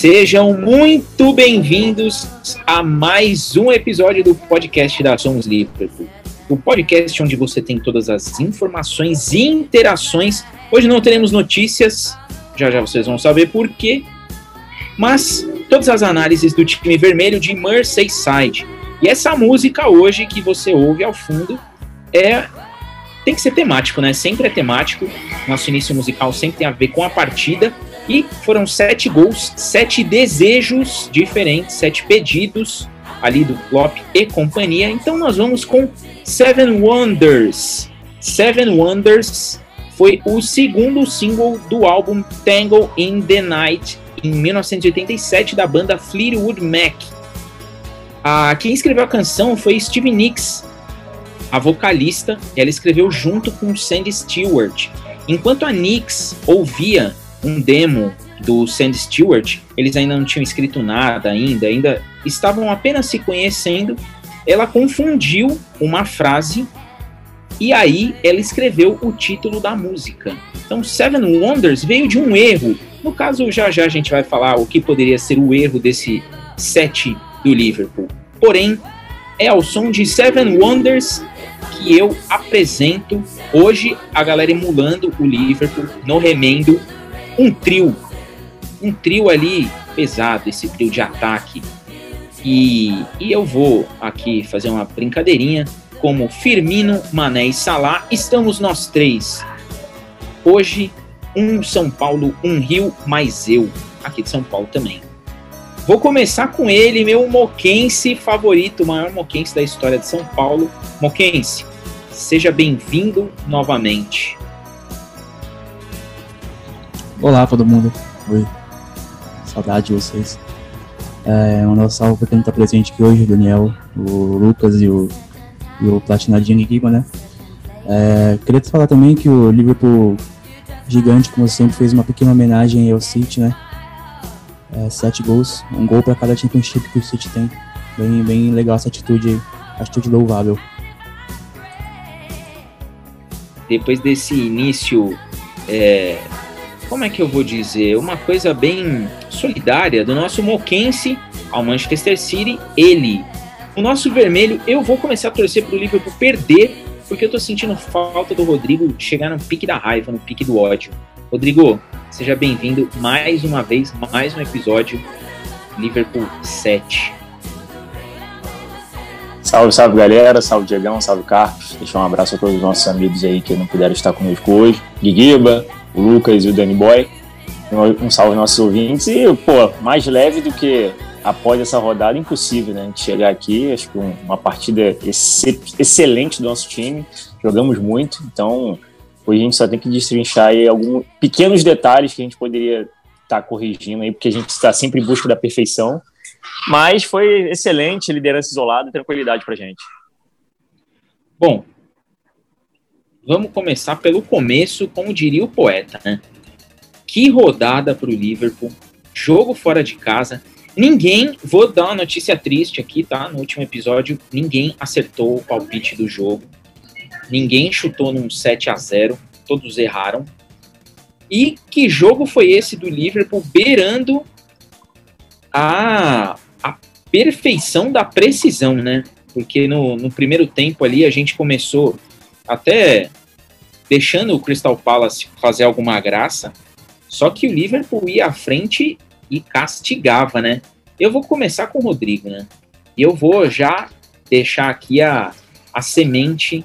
Sejam muito bem-vindos a mais um episódio do podcast da Somos Liverpool. O podcast onde você tem todas as informações e interações. Hoje não teremos notícias, já já vocês vão saber por quê. Mas todas as análises do time vermelho de Merseyside. E essa música hoje que você ouve ao fundo é tem que ser temático, né? Sempre é temático. Nosso início musical sempre tem a ver com a partida. E foram sete gols, sete desejos diferentes, sete pedidos ali do Klopp e companhia. Então nós vamos com Seven Wonders. Seven Wonders foi o segundo single do álbum Tangle in the Night em 1987 da banda Fleetwood Mac. Ah, quem escreveu a canção foi Steve Nicks, a vocalista, ela escreveu junto com Sandy Stewart. Enquanto a Nicks ouvia um demo do Sandy Stewart, eles ainda não tinham escrito nada ainda, ainda estavam apenas se conhecendo. Ela confundiu uma frase e aí ela escreveu o título da música. Então, Seven Wonders veio de um erro. No caso, já já a gente vai falar o que poderia ser o erro desse set do Liverpool. Porém, é ao som de Seven Wonders que eu apresento hoje a galera emulando o Liverpool no remendo um trio, um trio ali pesado, esse trio de ataque. E, e eu vou aqui fazer uma brincadeirinha, como Firmino, Mané e Salah, estamos nós três. Hoje, um São Paulo, um Rio, mais eu, aqui de São Paulo também. Vou começar com ele, meu moquense favorito, o maior moquense da história de São Paulo. Moquense, seja bem-vindo novamente. Olá, todo mundo. Oi. Saudade de vocês. É, um nosso salve para quem está presente aqui hoje, o Daniel, o Lucas e o, e o Platinadinho Guima, né? É, queria te falar também que o Liverpool gigante, como sempre, fez uma pequena homenagem ao City, né? É, sete gols, um gol para cada championship que o City tem. Bem, bem legal essa atitude aí, atitude louvável. Depois desse início é, como é que eu vou dizer, uma coisa bem solidária do nosso Moquense ao Manchester City, ele. O nosso vermelho, eu vou começar a torcer pro Liverpool perder, porque eu tô sentindo falta do Rodrigo chegar no pique da raiva, no pique do ódio. Rodrigo, seja bem-vindo mais uma vez, mais um episódio Liverpool 7. Salve, salve galera, salve Diegão, salve Carlos. Deixar um abraço a todos os nossos amigos aí que não puderam estar conosco hoje. Guiguiba, o Lucas e o Danny Boy. Um salve aos nossos ouvintes. E, pô, mais leve do que após essa rodada, impossível, né? A gente chegar aqui, acho que uma partida excelente do nosso time. Jogamos muito, então hoje a gente só tem que destrinchar aí alguns pequenos detalhes que a gente poderia estar tá corrigindo aí, porque a gente está sempre em busca da perfeição. Mas foi excelente, liderança isolada tranquilidade pra gente. Bom, vamos começar pelo começo, como diria o poeta, né? Que rodada para o Liverpool, jogo fora de casa. Ninguém, vou dar uma notícia triste aqui, tá? No último episódio, ninguém acertou o palpite do jogo. Ninguém chutou num 7 a 0 todos erraram. E que jogo foi esse do Liverpool beirando a, a perfeição da precisão, né? Porque no, no primeiro tempo ali a gente começou até deixando o Crystal Palace fazer alguma graça, só que o Liverpool ia à frente e castigava, né? Eu vou começar com o Rodrigo, né? E eu vou já deixar aqui a, a semente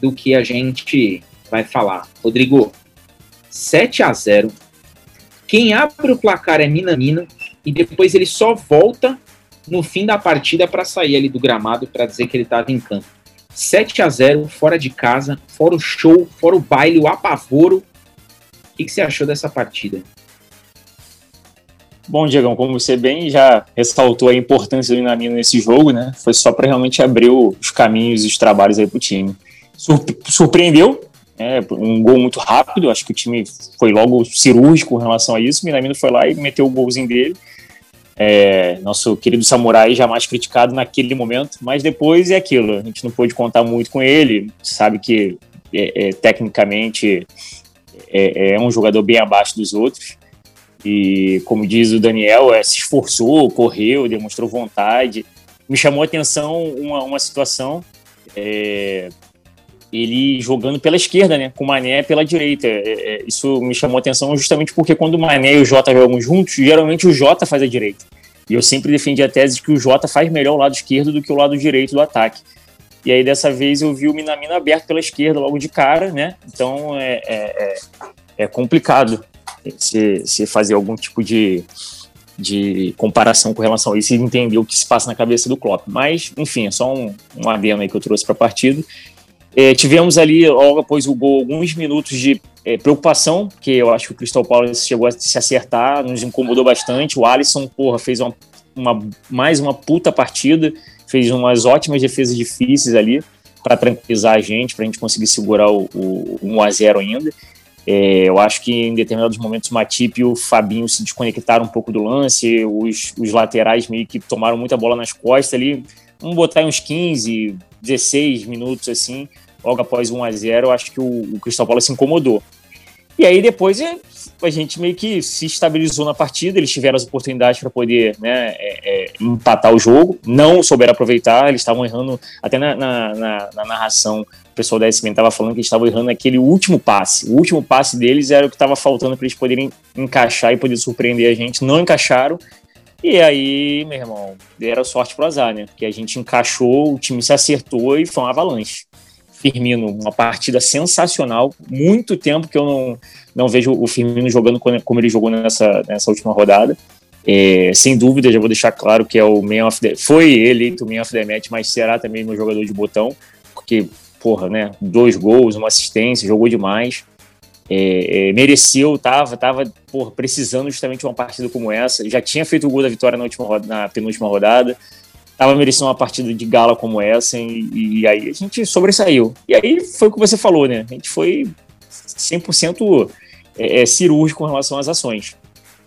do que a gente vai falar. Rodrigo, 7 a 0 Quem abre o placar é Minamino e depois ele só volta no fim da partida para sair ali do gramado para dizer que ele estava em campo. 7 a 0 fora de casa, fora o show, fora o baile, o apavoro. O que, você achou dessa partida? Bom, Diegão, como você bem já ressaltou a importância do Inamino nesse jogo, né? Foi só para realmente abrir os caminhos e os trabalhos aí para o time. Surpreendeu, é, um gol muito rápido, acho que o time foi logo cirúrgico em relação a isso. O Minamino foi lá e meteu o golzinho dele. É, nosso querido samurai jamais criticado naquele momento, mas depois é aquilo, a gente não pôde contar muito com ele, sabe que é, é, tecnicamente é, é, um jogador bem abaixo dos outros, e como diz o Daniel, é, se esforçou, correu, demonstrou vontade. Me chamou a atenção uma, uma situação, é, ele jogando pela esquerda, né, com o Mané pela direita. É, é, isso me chamou atenção justamente porque quando o Mané e o Jota jogam juntos, geralmente o Jota faz a direita. E eu sempre defendi a tese de que o Jota faz melhor o lado esquerdo do que o lado direito do ataque. E aí dessa vez eu vi o Minamino aberto pela esquerda logo de cara, né? Então é, é, é, é complicado se, se fazer algum tipo de, de comparação com relação a isso e entender o que se passa na cabeça do Klopp. Mas, enfim, é só um, um adendo aí que eu trouxe para a partida. É, tivemos ali, logo após o gol, alguns minutos de é, preocupação, que eu acho que o Crystal Palace chegou a se acertar, nos incomodou bastante. O Alisson, porra, fez uma, uma mais uma puta partida fez umas ótimas defesas difíceis ali para tranquilizar a gente, para a gente conseguir segurar o, o 1 a 0 ainda. É, eu acho que em determinados momentos o Matip e o Fabinho se desconectaram um pouco do lance, os, os laterais meio que tomaram muita bola nas costas ali. Vamos botar uns 15, 16 minutos assim, logo após 1 a 0 eu acho que o, o Cristal Paulo se incomodou. E aí depois é, a gente meio que se estabilizou na partida, eles tiveram as oportunidades para poder né, é, é, empatar o jogo, não souberam aproveitar, eles estavam errando, até na, na, na, na narração, o pessoal da SPN estava falando que eles estavam errando aquele último passe. O último passe deles era o que estava faltando para eles poderem encaixar e poder surpreender a gente. Não encaixaram. E aí, meu irmão, era sorte pro azar, né? Porque a gente encaixou, o time se acertou e foi uma avalanche. Firmino, uma partida sensacional. Muito tempo que eu não, não vejo o Firmino jogando como ele jogou nessa, nessa última rodada. É, sem dúvida, já vou deixar claro que é o man of the, foi eleito o man of the match, mas será também meu jogador de botão, porque, porra, né, dois gols, uma assistência, jogou demais, é, é, mereceu, tava, tava porra, precisando justamente de uma partida como essa, já tinha feito o gol da vitória na, última, na penúltima rodada, tava merecendo uma partida de gala como essa e, e, aí a gente sobressaiu. E aí foi o que você falou, né? A gente foi 100% é, é, cirúrgico com relação às ações.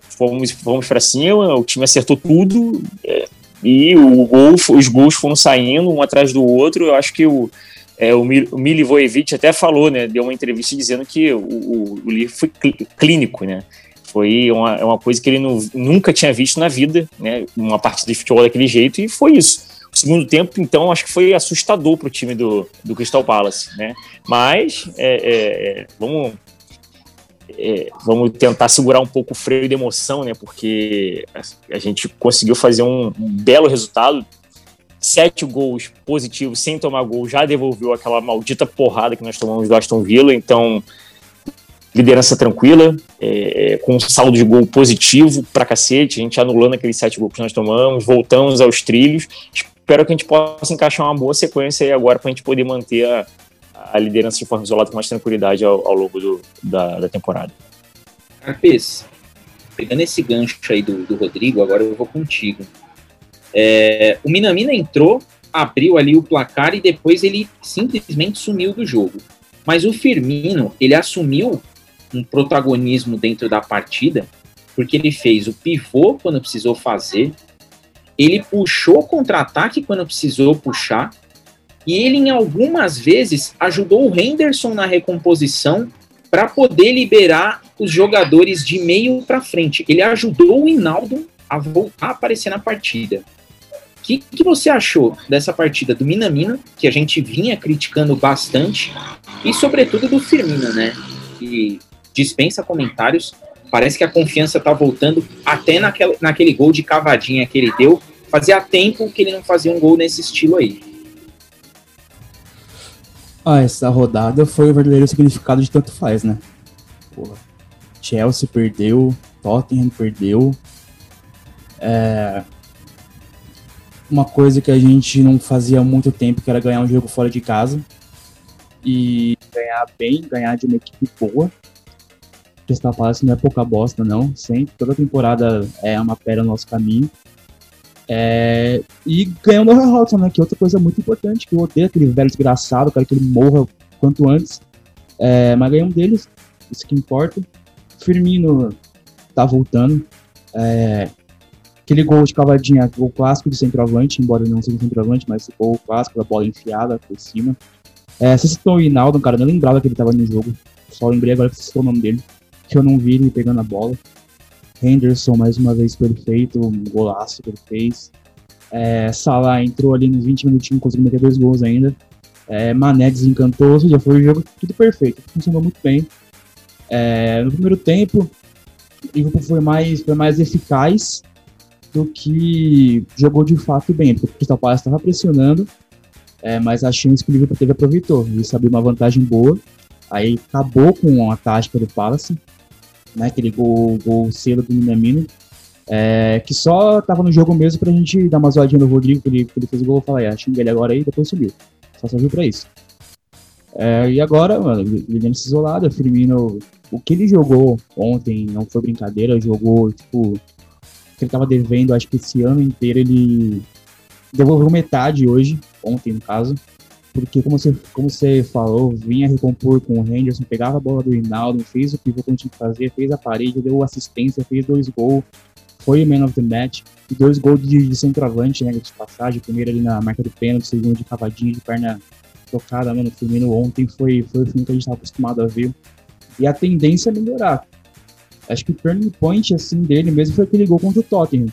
Fomos, fomos para cima, o time acertou tudo é, e o gol, os gols foram saindo um atrás do outro. Eu acho que o, é, o Milivojevic até falou, né? Deu uma entrevista dizendo que o, o, o livro foi clínico, né? Foi uma, é uma coisa que ele não, nunca tinha visto na vida, né? Uma partida de futebol daquele jeito, e foi isso. O segundo tempo, então, acho que foi assustador para o time do, do Crystal Palace, né? Mas é, é, é, vamos, é, vamos tentar segurar um pouco o freio de emoção, né? Porque a, gente conseguiu fazer um, um, belo resultado. Sete gols positivos sem tomar gol já devolveu aquela maldita porrada que nós tomamos do Aston Villa. Então, liderança tranquila, é, é, com um saldo de gol positivo pra cacete, a gente anulando aqueles sete gols que nós tomamos, voltamos aos trilhos. Espero que a gente possa encaixar uma boa sequência aí agora para a gente poder manter a, a, liderança de forma isolada com mais tranquilidade ao, ao longo do, da, da temporada. Carpes, pegando esse gancho aí do, do Rodrigo, agora eu vou contigo. É, o Minamina entrou, abriu ali o placar e depois ele simplesmente sumiu do jogo. Mas o Firmino, ele assumiu um protagonismo dentro da partida, porque ele fez o pivô quando precisou fazer, ele puxou contra-ataque quando precisou puxar, e ele, em algumas vezes, ajudou o Henderson na recomposição para poder liberar os jogadores de meio para frente. Ele ajudou o Hinaldo a voltar a aparecer na partida. O que, que você achou dessa partida do Minamino, que a gente vinha criticando bastante, e sobretudo do Firmino, né? Dispensa comentários. Parece que a confiança tá voltando até naquele gol de cavadinha que ele deu. Fazia tempo que ele não fazia um gol nesse estilo aí. Ah, essa rodada foi o verdadeiro significado de tanto faz, né? Porra. Chelsea perdeu, Tottenham perdeu. É... Uma coisa que a gente não fazia há muito tempo, que era ganhar um jogo fora de casa. E ganhar bem, ganhar de uma equipe boa. Crystal Palace não é pouca bosta, não. Sempre, toda temporada é uma pedra no nosso caminho. É, e ganhando o Hodgson, né? Que é outra coisa muito importante, que eu odeio aquele velho desgraçado, quero que ele morra quanto antes. É, mas ganhei um deles, isso que importa. Firmino tá voltando. É, aquele gol de cavadinha, gol clássico de centroavante, embora não seja centroavante, mas gol clássico da bola enfiada por cima. É, você citou o Hinaldo, cara, não lembrava que ele tava no jogo. Só lembrei agora que você citou o nome dele que eu não vi ele pegando a bola. Henderson, mais uma vez perfeito, um golaço que ele fez. É, Salah entrou ali nos 20 minutinhos, conseguiu meter dois gols ainda. É, Mané desencantou, ou seja, foi o jogo tudo perfeito, funcionou muito bem. É, no primeiro tempo, o Liverpool foi mais, foi mais eficaz do que jogou de fato bem, porque o Crystal Palace estava pressionando, é, mas a chance que o Liverpool teve aproveitou. Isso abriu uma vantagem boa, aí acabou com a tática do Palace, né, aquele gol, gol cedo do Minamino, é, que só tava no jogo mesmo pra gente dar uma zoadinha no Rodrigo, que ele, que ele fez o gol, falar, é, xinga ele agora aí, depois subiu. Só serviu pra isso. É, e agora, mano, se isolado, Firmino, o que ele jogou ontem não foi brincadeira, jogou, tipo, que ele tava devendo, acho que esse ano inteiro ele devolveu metade hoje, ontem no caso, porque como você, como você falou, vinha recompor com o Henderson, pegava a bola do Rinaldo, fez o que o tinha que fazer, fez a parede, deu assistência, fez dois gols, foi o man of the match, e dois gols de, de centroavante, né, de passagem, primeiro ali na marca do pênalti, segundo de cavadinha de perna tocada, mano, o Firmino ontem foi, foi o filme que a gente estava acostumado a ver. E a tendência é melhorar. Acho que o turning point, assim, dele mesmo foi aquele gol contra o Tottenham.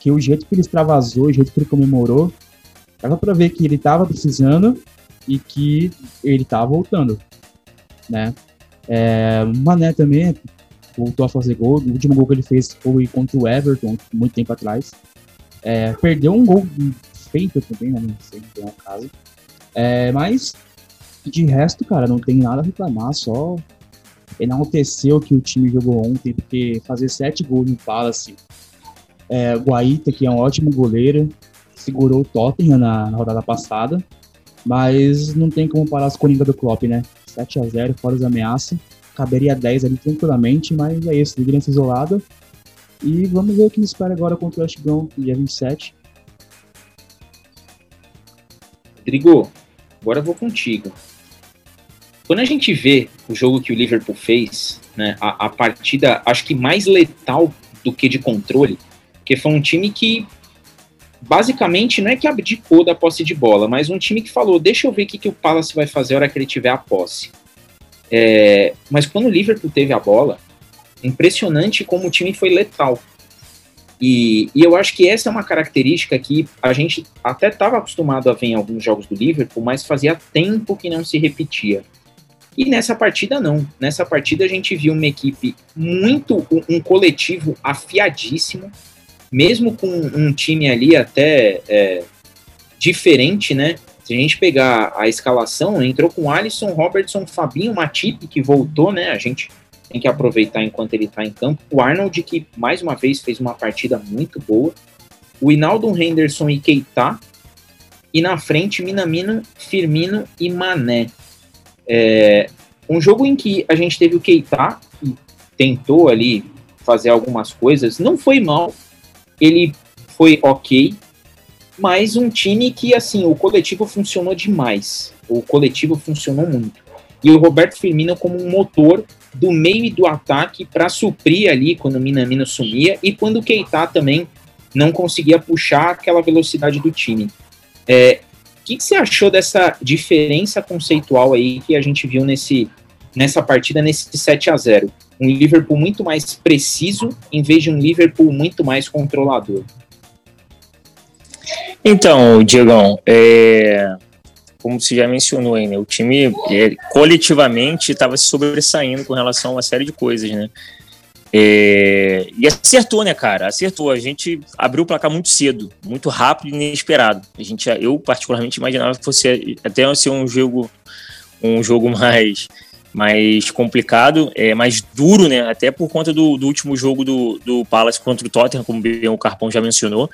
Que o jeito que ele extravasou, o jeito que ele comemorou, dava pra ver que ele tava precisando e que ele tava voltando, né? É, Mané também voltou a fazer gol. O último gol que ele fez foi contra o Everton, muito tempo atrás. É, perdeu um gol feito também, né? Não sei se é o caso. É, mas, de resto, cara, não tem nada a reclamar, só enalteceu que o time jogou ontem, porque fazer sete gols no Palace, é, Guaita, que é um ótimo goleiro, segurou o Tottenham na, na rodada passada, mas não tem como parar as coringas do Klopp, né? 7 a 0 fora as ameaças, caberia 10 ali tranquilamente, mas é isso, liderança isolada. E vamos ver o que nos espera agora contra o West Brom, dia 27. Rodrigo, agora eu vou contigo. Quando a gente vê o jogo que o Liverpool fez, né, a, a partida acho que mais letal do que de controle, porque foi um time que basicamente não é que abdicou da posse de bola, mas um time que falou: deixa eu ver o que, que o Palace vai fazer a hora que ele tiver a posse. É, mas quando o Liverpool teve a bola, impressionante como o time foi letal. E, e, eu acho que essa é uma característica que a gente até estava acostumado a ver em alguns jogos do Liverpool, mas fazia tempo que não se repetia. E nessa partida não. Nessa partida a gente viu uma equipe muito, um, coletivo afiadíssimo, mesmo com um time ali até é, diferente, né? Se a gente pegar a escalação, entrou com Alisson, Robertson, Fabinho, Matip, que voltou, né? A gente tem que aproveitar enquanto ele está em campo. O Arnold, que mais uma vez fez uma partida muito boa. O Inaldo Henderson e Keita. E na frente, Minamino, Firmino e Mané. É, um jogo em que a gente teve o Keita, que tentou ali fazer algumas coisas, não foi mal, ele foi ok, mas um time que, assim, o coletivo funcionou demais. O coletivo funcionou muito. E o Roberto Firmino como um motor do meio e do ataque para suprir ali quando o Minamino sumia e quando o Keita também não conseguia puxar aquela velocidade do time. É, o que, que, você achou dessa diferença conceitual aí que a gente viu nesse, nessa partida, nesse 7 a 0 Um Liverpool muito mais preciso, em vez de um Liverpool muito mais controlador. Então, Diegão, é, como você já mencionou aí, né, o time é, coletivamente estava se sobressaindo com relação a uma série de coisas, né? É, e acertou, né, cara? Acertou. A gente abriu o placar muito cedo, muito rápido e inesperado. A gente, eu particularmente imaginava que fosse até ser um jogo, um jogo mais, mais complicado, é, mais duro, né? Até por conta do, do último jogo do, do Palace contra o Tottenham, como o Carpão já mencionou.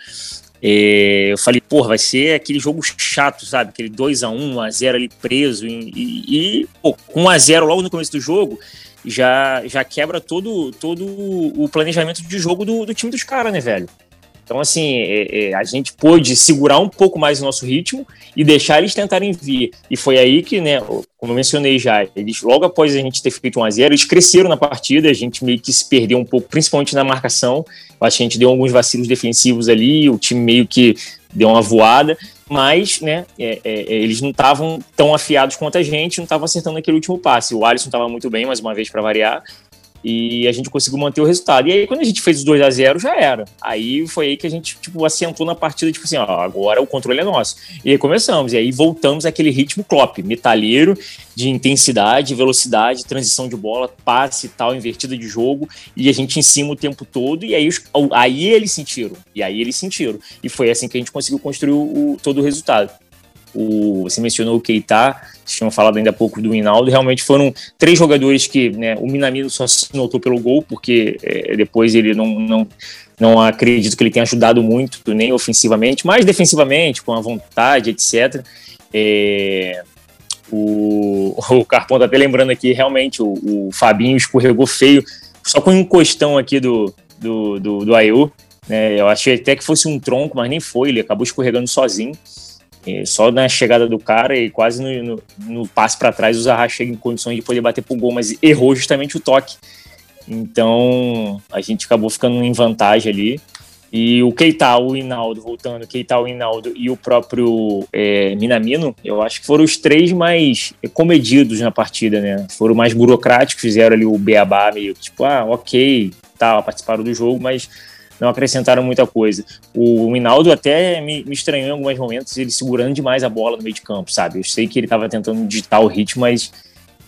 É, eu falei, porra, vai ser aquele jogo chato, sabe? Aquele 2x1, 1x0 ali preso. E, e, e pô, 1x0 logo no começo do jogo já, já quebra todo, todo o planejamento de jogo do, do time dos caras, né, velho? Então, assim, é, é, a gente pôde segurar um pouco mais o nosso ritmo e deixar eles tentarem vir. E foi aí que, né, como eu mencionei já, eles, logo após a gente ter feito 1 a 0 eles cresceram na partida, a gente meio que se perdeu um pouco, principalmente na marcação. Eu acho que a gente deu alguns vacilos defensivos ali, o time meio que deu uma voada, mas né, é, é, é eles não estavam tão afiados quanto a gente, não estavam acertando aquele último passe. O Alisson estava muito bem, mais uma vez, para variar. E a gente conseguiu manter o resultado. E aí, quando a gente fez os 2 a 0 já era. Aí foi aí que a gente, tipo, assentou na partida, tipo assim, ó, agora o controle é nosso. E aí começamos, e aí voltamos àquele ritmo Klopp, metalheiro, de intensidade, velocidade, transição de bola, passe e tal, invertida de jogo, e a gente em cima o tempo todo, e aí, os, aí eles sentiram, e aí eles sentiram. E foi assim que a gente conseguiu construir o, todo o resultado. O, você mencionou o Keita, vocês tinham falado ainda há pouco do Hinaldo, realmente foram três jogadores que né, o Minamino só se notou pelo gol, porque é, depois ele não, não, não acredito que ele tenha ajudado muito, nem ofensivamente, mas defensivamente, com a vontade, etc. É, o, o Carpão tá até lembrando aqui, realmente, o, o Fabinho escorregou feio, só com um encostão aqui do, do, do, do Ayu, né, eu achei até que fosse um tronco, mas nem foi, ele acabou escorregando sozinho. É, só na chegada do cara e quase no, no, no passe para trás o Zaha chega em condições de poder bater pro gol, mas errou justamente o toque. Então a gente acabou ficando em vantagem ali. E o Keita, o Hinaldo, voltando, Keita, o Hinaldo e o próprio é, Minamino, eu acho que foram os três mais comedidos na partida, né? Foram mais burocráticos, fizeram ali o beabá meio tipo, ah, ok, tal, participaram do jogo, mas não acrescentaram muita coisa. O Minaldo até me, me estranhou em alguns momentos, ele segurando demais a bola no meio de campo, sabe? Eu sei que ele estava tentando digitar o ritmo, mas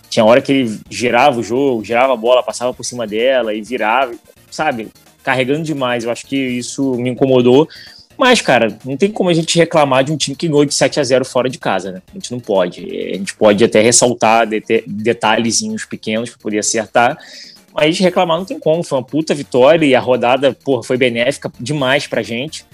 tinha hora que ele girava o jogo, girava a bola, passava por cima dela e virava, sabe? Carregando demais. Eu acho que isso me incomodou. Mas, cara, não tem como a gente reclamar de um time que ganhou de 7 a 0 fora de casa, né? A gente não pode. A gente pode até ressaltar detalhezinhos pequenos para poder acertar, mas reclamar não tem como, foi uma puta vitória e a rodada, porra, foi benéfica demais pra gente.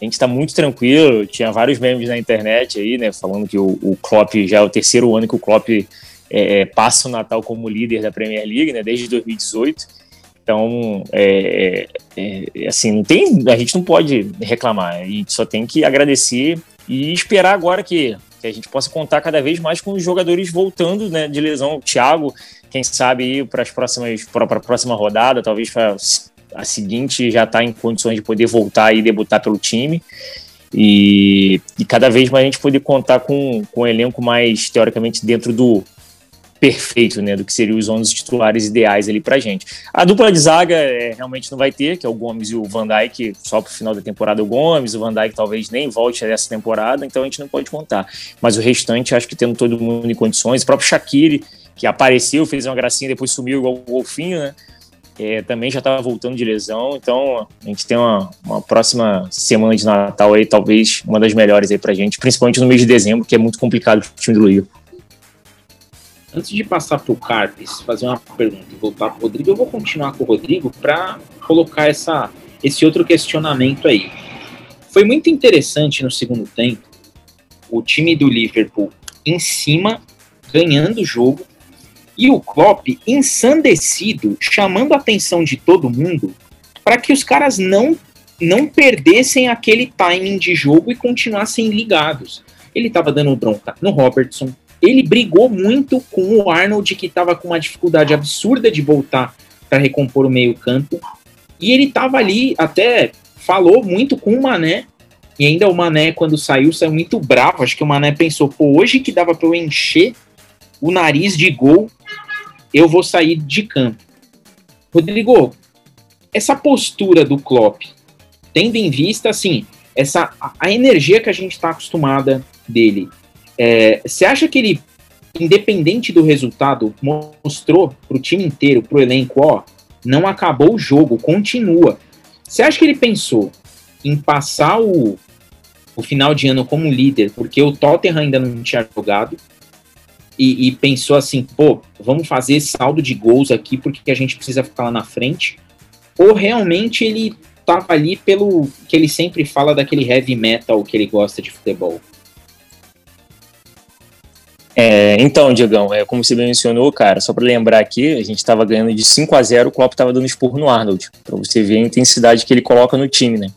A gente tá muito tranquilo, tinha vários memes na internet aí, né, falando que o, o Klopp já é o terceiro ano que o Klopp é, é passa o Natal como líder da Premier League, né, desde 2018. Então, é, é, é, assim, não tem, a gente não pode reclamar, a gente só tem que agradecer e esperar agora que, que a gente possa contar cada vez mais com os jogadores voltando né, de lesão. O Thiago quem sabe para as próximas para a próxima rodada, talvez para a seguinte já está em condições de poder voltar e debutar pelo time. E, e, cada vez mais a gente poder contar com, com um elenco mais teoricamente dentro do perfeito, né, do que seriam os 11 titulares ideais ali pra gente. A dupla de zaga é, realmente não vai ter, que é o Gomes e o Van Dijk, só pro final da temporada o Gomes, o Van Dijk talvez nem volte essa temporada, então a gente não pode contar. Mas o restante, acho que tendo todo mundo em condições, o próprio Shaqiri, que apareceu, fez uma gracinha, depois sumiu igual o golfinho, né? É, também já estava voltando de lesão, então a gente tem uma, uma, próxima semana de Natal aí, talvez uma das melhores aí pra gente, principalmente no mês de dezembro, que é muito complicado pro time do Liga. Antes de passar pro Carpes, fazer uma pergunta e voltar pro Rodrigo, eu vou continuar com o Rodrigo para colocar essa, esse outro questionamento aí. Foi muito interessante no segundo tempo o time do Liverpool em cima, ganhando o jogo, e o Klopp ensandecido, chamando a atenção de todo mundo para que os caras não não perdessem aquele timing de jogo e continuassem ligados. Ele estava dando bronca no Robertson, ele brigou muito com o Arnold, que estava com uma dificuldade absurda de voltar para recompor o meio-campo. E ele estava ali, até falou muito com o Mané. E ainda o Mané, quando saiu, saiu muito bravo. Acho que o Mané pensou: pô, hoje que dava para eu encher o nariz de gol, eu vou sair de campo. Rodrigo, essa postura do Klopp, tendo em vista, assim, essa, a energia que a gente está acostumada dele, é, você acha que ele, independente do resultado, mostrou para o time inteiro, para o elenco, ó, não acabou o jogo, continua. Você acha que ele pensou em passar o, o final de ano como líder, porque o Tottenham ainda não tinha jogado, e, e, pensou assim, pô, vamos fazer saldo de gols aqui porque a gente precisa ficar lá na frente? Ou realmente ele tava ali pelo que ele sempre fala daquele heavy metal que ele gosta de futebol? É, então, Diegão, é, como você mencionou, cara, só para lembrar aqui, a gente estava ganhando de 5 a 0 o Klopp estava dando esporro no Arnold, para você ver a intensidade que ele coloca no time, né?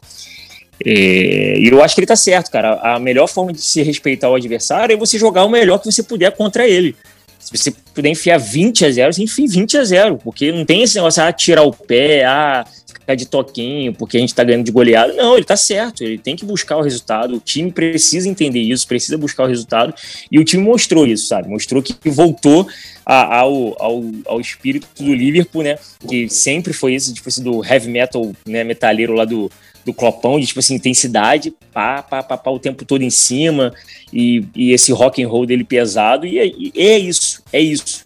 É, e eu acho que ele tá certo, cara. A melhor forma de se respeitar o adversário é você jogar o melhor que você puder contra ele. Se você puder enfiar 20 a 0, você enfia 20 a 0, porque não tem esse negócio, ah, tirar o pé, ah, ficar de toquinho porque a gente tá ganhando de goleado. Não, ele tá certo, ele tem que buscar o resultado, o time precisa entender isso, precisa buscar o resultado, e o time mostrou isso, sabe? Mostrou que voltou a, ao, ao, ao espírito do Liverpool, né? Que sempre foi isso, tipo assim, do heavy metal, né, metaleiro lá do, do Clopão, de tipo assim, intensidade, pá, pá, pá, pá, o tempo todo em cima, e, e esse rock and roll dele pesado, e é, e é isso, é isso.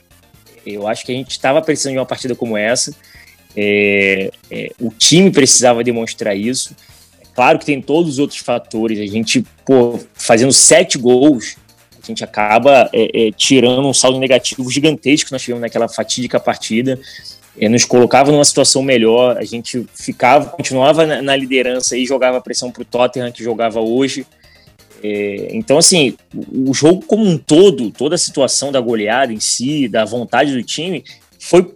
Eu acho que a gente estava precisando de uma partida como essa, é, é, o time precisava demonstrar isso. É claro que tem todos os outros fatores, a gente, pô, fazendo sete gols, a gente acaba é, é, tirando um saldo negativo gigantesco que nós tivemos naquela fatídica partida, nos colocava numa situação melhor, a gente ficava, continuava na, na liderança e jogava pressão para o Tottenham, que jogava hoje. Então, assim, o jogo como um todo, toda a situação da goleada em si, da vontade do time, foi,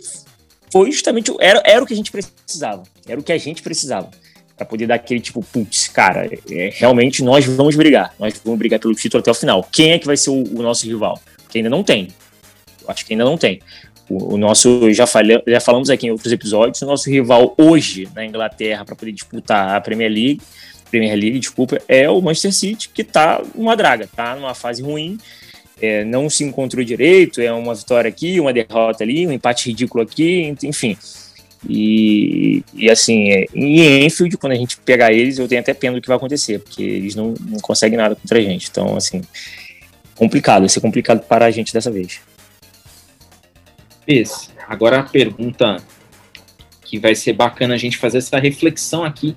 foi justamente, era, era o que a gente precisava, era o que a gente precisava para poder dar aquele tipo, putz, cara, é, realmente nós vamos brigar, nós vamos brigar pelo título até o final. Quem é que vai ser o, o nosso rival? Que ainda não tem. Eu acho que ainda não tem. O, o nosso, já, falha, já falamos aqui em outros episódios, o nosso rival hoje na Inglaterra para poder disputar a Premier League, Premier League, desculpa, é o Manchester City, que está numa draga, tá numa fase ruim, é, não se encontrou direito, é uma vitória aqui, uma derrota ali, um empate ridículo aqui, enfim. E, e assim, é, em Enfield, quando a gente pegar eles, eu tenho até pena do que vai acontecer, porque eles não, não conseguem nada contra a gente. Então, assim, complicado, vai ser complicado para a gente dessa vez. Fez. Agora a pergunta que vai ser bacana a gente fazer essa reflexão aqui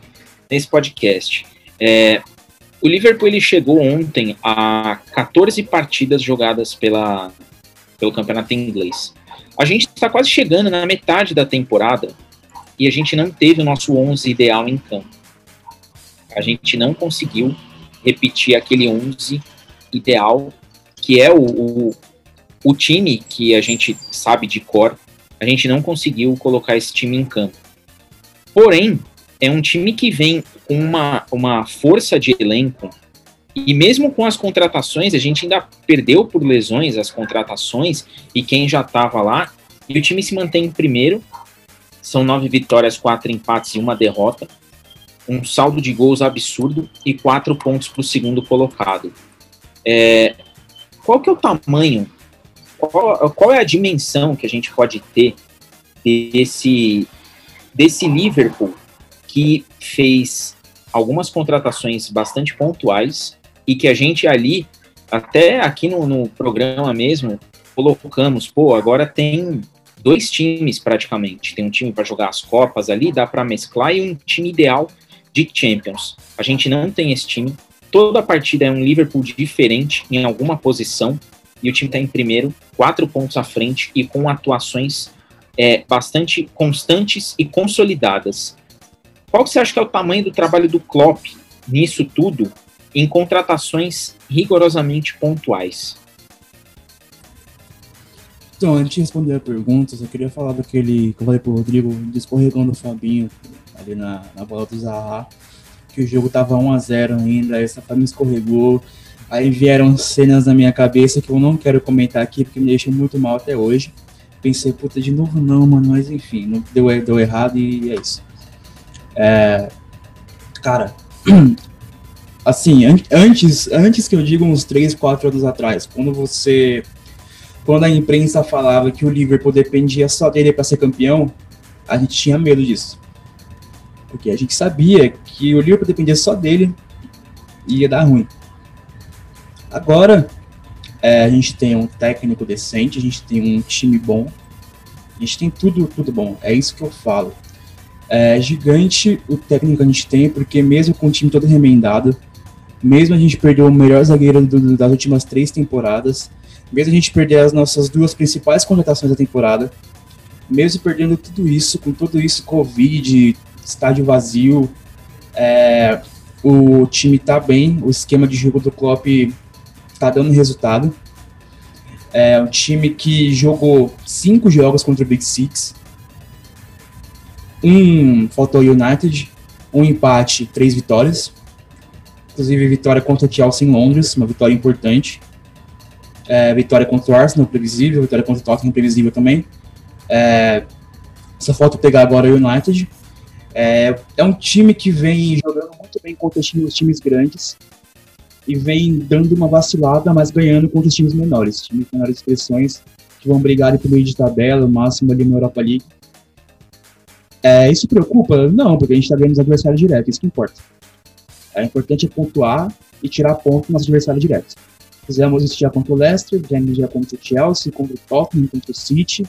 nesse podcast. É, o Liverpool ele chegou ontem a 14 partidas jogadas pela, pelo campeonato inglês. A gente está quase chegando na metade da temporada e a gente não teve o nosso 11 ideal em campo. A gente não conseguiu repetir aquele 11 ideal, que é o, o, o time que a gente sabe de cor. A gente não conseguiu colocar esse time em campo. Porém, é um time que vem com uma, uma força de elenco e mesmo com as contratações, a gente ainda perdeu por lesões as contratações e quem já estava lá. E o time se mantém em primeiro. São nove vitórias, quatro empates e uma derrota. Um saldo de gols absurdo e quatro pontos para o segundo colocado. É, qual que é o tamanho? Qual, qual é a dimensão que a gente pode ter desse, desse Liverpool que fez algumas contratações bastante pontuais e que a gente ali, até aqui no, no programa mesmo, colocamos, pô, agora tem dois times praticamente. Tem um time para jogar as Copas ali, dá para mesclar, e um time ideal de Champions. A gente não tem esse time. Toda partida é um Liverpool diferente em alguma posição, e o time está em primeiro, quatro pontos à frente e com atuações é, bastante constantes e consolidadas. Qual você acha que é o tamanho do trabalho do Klopp nisso tudo em contratações rigorosamente pontuais. Então, antes de responder a pergunta, eu queria falar daquele que eu falei pro Rodrigo, escorregão do Fabinho, ali na, na bola do Zaha, que o jogo tava 1x0 ainda, essa Fabinho escorregou, aí vieram cenas na minha cabeça que eu não quero comentar aqui, porque me deixam muito mal até hoje. Pensei, puta, de novo não, mano, mas enfim, deu, deu errado e é isso. É, cara, assim, an antes, antes que eu diga uns 3, 4 anos atrás, quando você quando a imprensa falava que o Liverpool dependia só dele para ser campeão, a gente tinha medo disso. Porque a gente sabia que o Liverpool dependia só dele e ia dar ruim. Agora, é, a gente tem um técnico decente, a gente tem um time bom, a gente tem tudo, tudo bom. É isso que eu falo. É gigante o técnico que a gente tem, porque mesmo com o time todo remendado, mesmo a gente perder o melhor zagueiro do, das últimas três temporadas, mesmo a gente perder as nossas duas principais contratações da temporada, mesmo perdendo tudo isso, com tudo isso, Covid, estádio vazio, é, o time tá bem, o esquema de jogo do Klopp tá dando resultado. É um time que jogou cinco jogos contra o Big Six. Um faltou United, um empate, três vitórias. Inclusive, vitória contra o Chelsea em Londres, uma vitória importante. É, vitória contra o Arsenal, previsível. Vitória contra o Tottenham, previsível também. É, só falta pegar agora o United. É, é um time que vem jogando muito bem contra os times, os times grandes e vem dando uma vacilada, mas ganhando contra os times menores, times menores expressões que vão brigar pelo meio de tabela, o máximo ali na Europa League. É, isso preocupa? Não, porque a gente está vendo os adversários diretos, isso que importa. É importante pontuar e tirar ponto nos adversários diretos. Fizemos isso já contra o Leicester, fizemos já contra o Chelsea, contra o Tottenham, contra o City.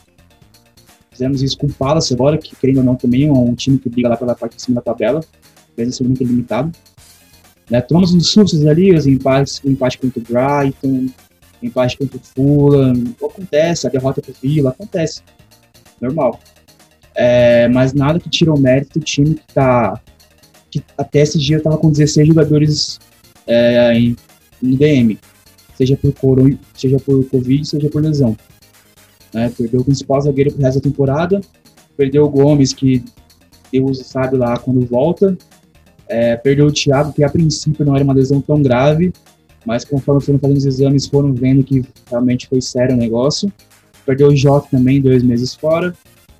Fizemos isso com o Palace agora, que querendo ou não também é um time que briga lá pela parte de cima da tabela, mesmo sendo muito limitado. Né, tomamos uns sustos ali, os empates, o empate contra o Brighton, empate contra o Fulham, acontece, a derrota para o Villa, acontece, normal. É, mas nada que tira o mérito do time que tá que até esse dia estava com 16 jogadores é, em, em DM seja por, coro, seja por Covid, seja por lesão. Né? Perdeu o principal zagueiro pro resto da temporada, perdeu o Gomes, que Deus sabe lá quando volta, é, perdeu o Thiago, que a princípio não era uma lesão tão grave, mas conforme foram fazendo os exames, foram vendo que realmente foi sério o negócio. Perdeu o Jota também, dois meses fora.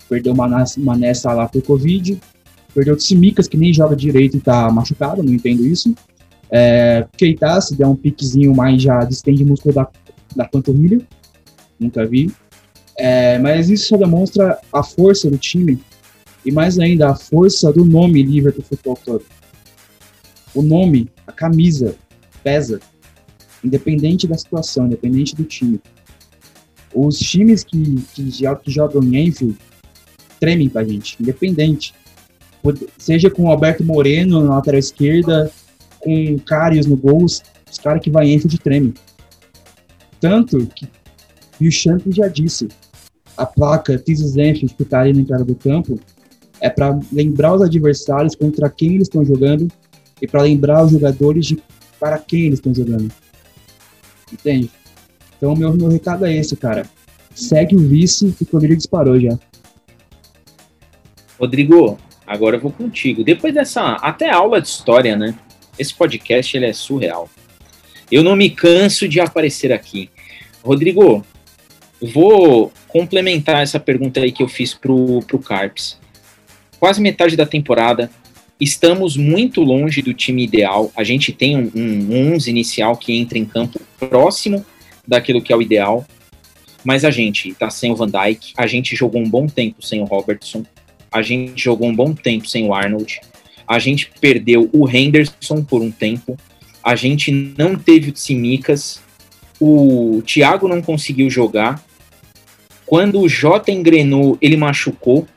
Perdeu Manessa lá por Covid. Perdeu o Tsimikas, que nem joga direito e tá machucado, não entendo isso. É, Keita, se der um piquezinho mais já distende o músculo da, da panturrilha. Nunca vi. É, mas isso só demonstra a força do time e mais ainda a força do nome Liverpool Futebol Clube. O nome, a camisa, pesa, independente da situação, independente do time. Os times que, que, que jogam em Enfield tremem pra gente, independente. Seja com o Alberto Moreno na lateral esquerda, com Karius no gol, os caras que vai Enfield treme. Tanto que e o Champ já disse, a placa This is Enfield que tá ali na entrada do campo é para lembrar os adversários contra quem eles estão jogando e para lembrar os jogadores de para quem eles estão jogando. Entende? Então, meu, meu recado é esse, cara. Segue o vice que o Rodrigo disparou já. Rodrigo, agora eu vou contigo. Depois dessa até aula de história, né? Esse podcast ele é surreal. Eu não me canso de aparecer aqui. Rodrigo, vou complementar essa pergunta aí que eu fiz pro, pro Carps. Quase metade da temporada, estamos muito longe do time ideal. A gente tem um, um 11 inicial que entra em campo próximo daquilo que é o ideal. Mas a gente tá sem o Van Dijk, a gente jogou um bom tempo sem o Robertson, a gente jogou um bom tempo sem o Arnold, a gente perdeu o Henderson por um tempo, a gente não teve o Tsimikas, o Thiago não conseguiu jogar, quando o Jota engrenou, ele machucou,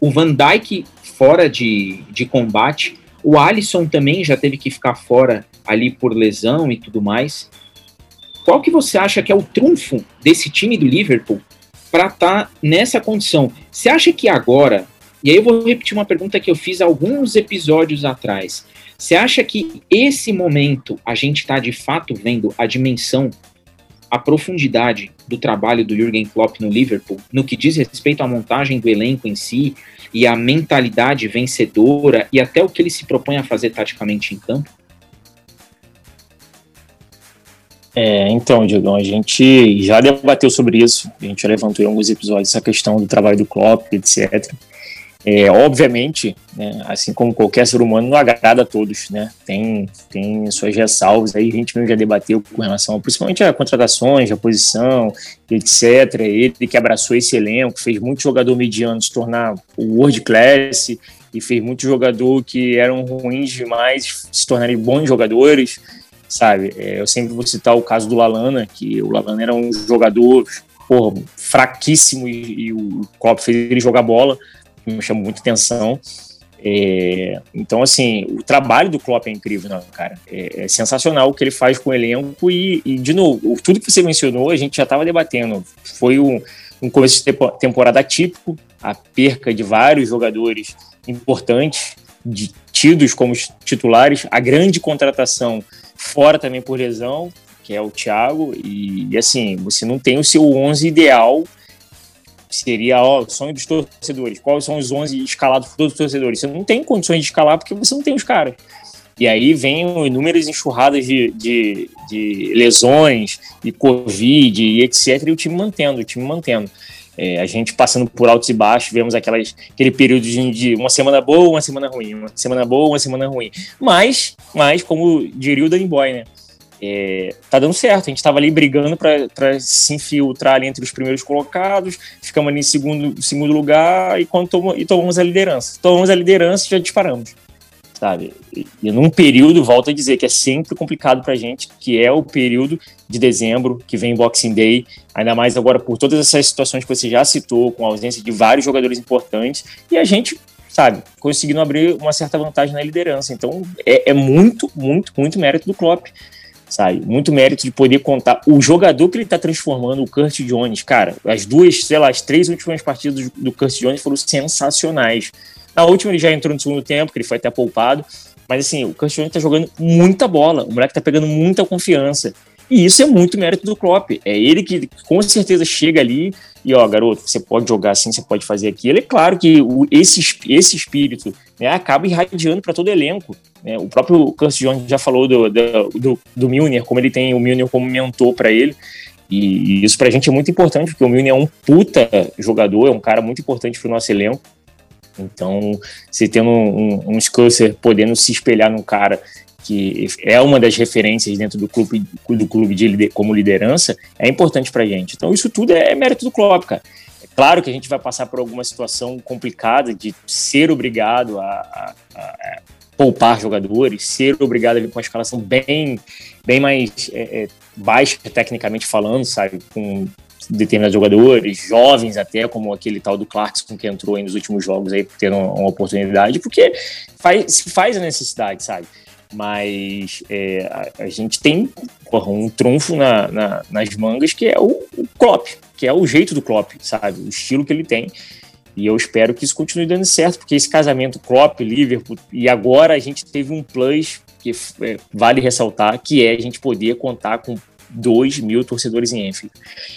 o Van Dijk fora de, de combate, o Alisson também já teve que ficar fora ali por lesão e tudo mais. Qual que você acha que é o trunfo desse time do Liverpool para estar tá nessa condição? Você acha que agora, e aí eu vou repetir uma pergunta que eu fiz alguns episódios atrás. Você acha que esse momento a gente está de fato vendo a dimensão, a profundidade do trabalho do Jürgen Klopp no Liverpool, no que diz respeito à montagem do elenco em si e a mentalidade vencedora e até o que ele se propõe a fazer taticamente em campo? É, então, Diego, a gente já debateu sobre isso, a gente já levantou em alguns episódios essa questão do trabalho do Klopp, etc. É, obviamente, né, assim como qualquer ser humano, não agrada a todos, né? Tem, tem suas ressalvas aí, a gente mesmo já debateu com relação, principalmente a contratações, a posição, etc. Ele que abraçou esse elenco, fez muito jogador mediano se tornar o world class e fez muito jogador que eram ruins demais se tornarem bons jogadores, sabe? É, eu sempre vou citar o caso do Lalana, que o Lalana era um jogador porra, fraquíssimo e, e o Klopp fez ele jogar bola me chamou muita atenção. É, então, assim, o trabalho do Klopp é incrível, né, cara? É, é, sensacional o que ele faz com o elenco e, e, de novo, tudo que você mencionou a gente já estava debatendo. Foi um, um começo de temporada atípico, a perca de vários jogadores importantes, de, tidos como titulares, a grande contratação fora também por lesão, que é o Thiago, e, e assim, você não tem o seu 11 ideal seria ó, o sonho dos torcedores. Quais são os 11 escalados por todos os torcedores? Você não tem condições de escalar porque você não tem os caras. E aí vem inúmeras enxurradas de, de, de lesões e Covid e etc. E o time mantendo, o time mantendo. É, a gente passando por altos e baixos, vemos aquelas, aquele período de, de, uma semana boa, uma semana ruim, uma semana boa, uma semana ruim. Mas, mas como diria o Danny Boy, né? É, tá dando certo. A gente estava ali brigando para se infiltrar ali entre os primeiros colocados, ficamos ali em segundo, segundo lugar e, quando tomamos, e tomamos a liderança. Tomamos a liderança e já disparamos. Sabe? E, num período, volto a dizer, que é sempre complicado para a gente, que é o período de dezembro, que vem Boxing Day, ainda mais agora por todas essas situações que você já citou, com a ausência de vários jogadores importantes, e a gente sabe, conseguindo abrir uma certa vantagem na liderança. Então, é, é muito, muito, muito mérito do Klopp sabe? Muito mérito de poder contar o jogador que ele está transformando, o Kurt Jones, cara. As duas, sei lá, as três últimas partidas do Kurt Jones foram sensacionais. Na última ele já entrou no segundo tempo, que ele foi até poupado. Mas assim, o Jones tá jogando muita bola. O moleque tá pegando muita confiança. E isso é muito mérito do Klopp. É ele que com certeza chega ali e, ó, garoto, você pode jogar assim, você pode fazer aquilo. É claro que o, esse, esse espírito né, acaba irradiando para todo elenco. Né? O próprio Curtis Jones já falou do, do, do, do Milner, como ele tem o Milner como mentor para ele. E, isso para a gente é muito importante, porque o Milner é um puta jogador, é um cara muito importante para o nosso elenco. Então, se tendo um, um, um podendo se espelhar num cara que é uma das referências dentro do clube, do clube de, como liderança, é importante para gente. Então, isso tudo é mérito do Klopp, cara. É claro que a gente vai passar por alguma situação complicada de ser obrigado a, a, a poupar jogadores, ser obrigado a vir com uma escalação bem, bem mais é, é, baixa, tecnicamente falando, sabe? Com determinados jogadores, jovens até, como aquele tal do Clarkson que entrou nos últimos jogos aí, tendo uma oportunidade, porque faz, se faz a necessidade, sabe? Mas é, a, a, gente tem porra, um trunfo na, na, nas mangas que é o, o Klopp, que é o jeito do Klopp, sabe? O estilo que ele tem. E eu espero que isso continue dando certo, porque esse casamento Klopp, Liverpool, e agora a gente teve um plus que é, vale ressaltar, que é a gente poder contar com 2 mil torcedores em Enfield.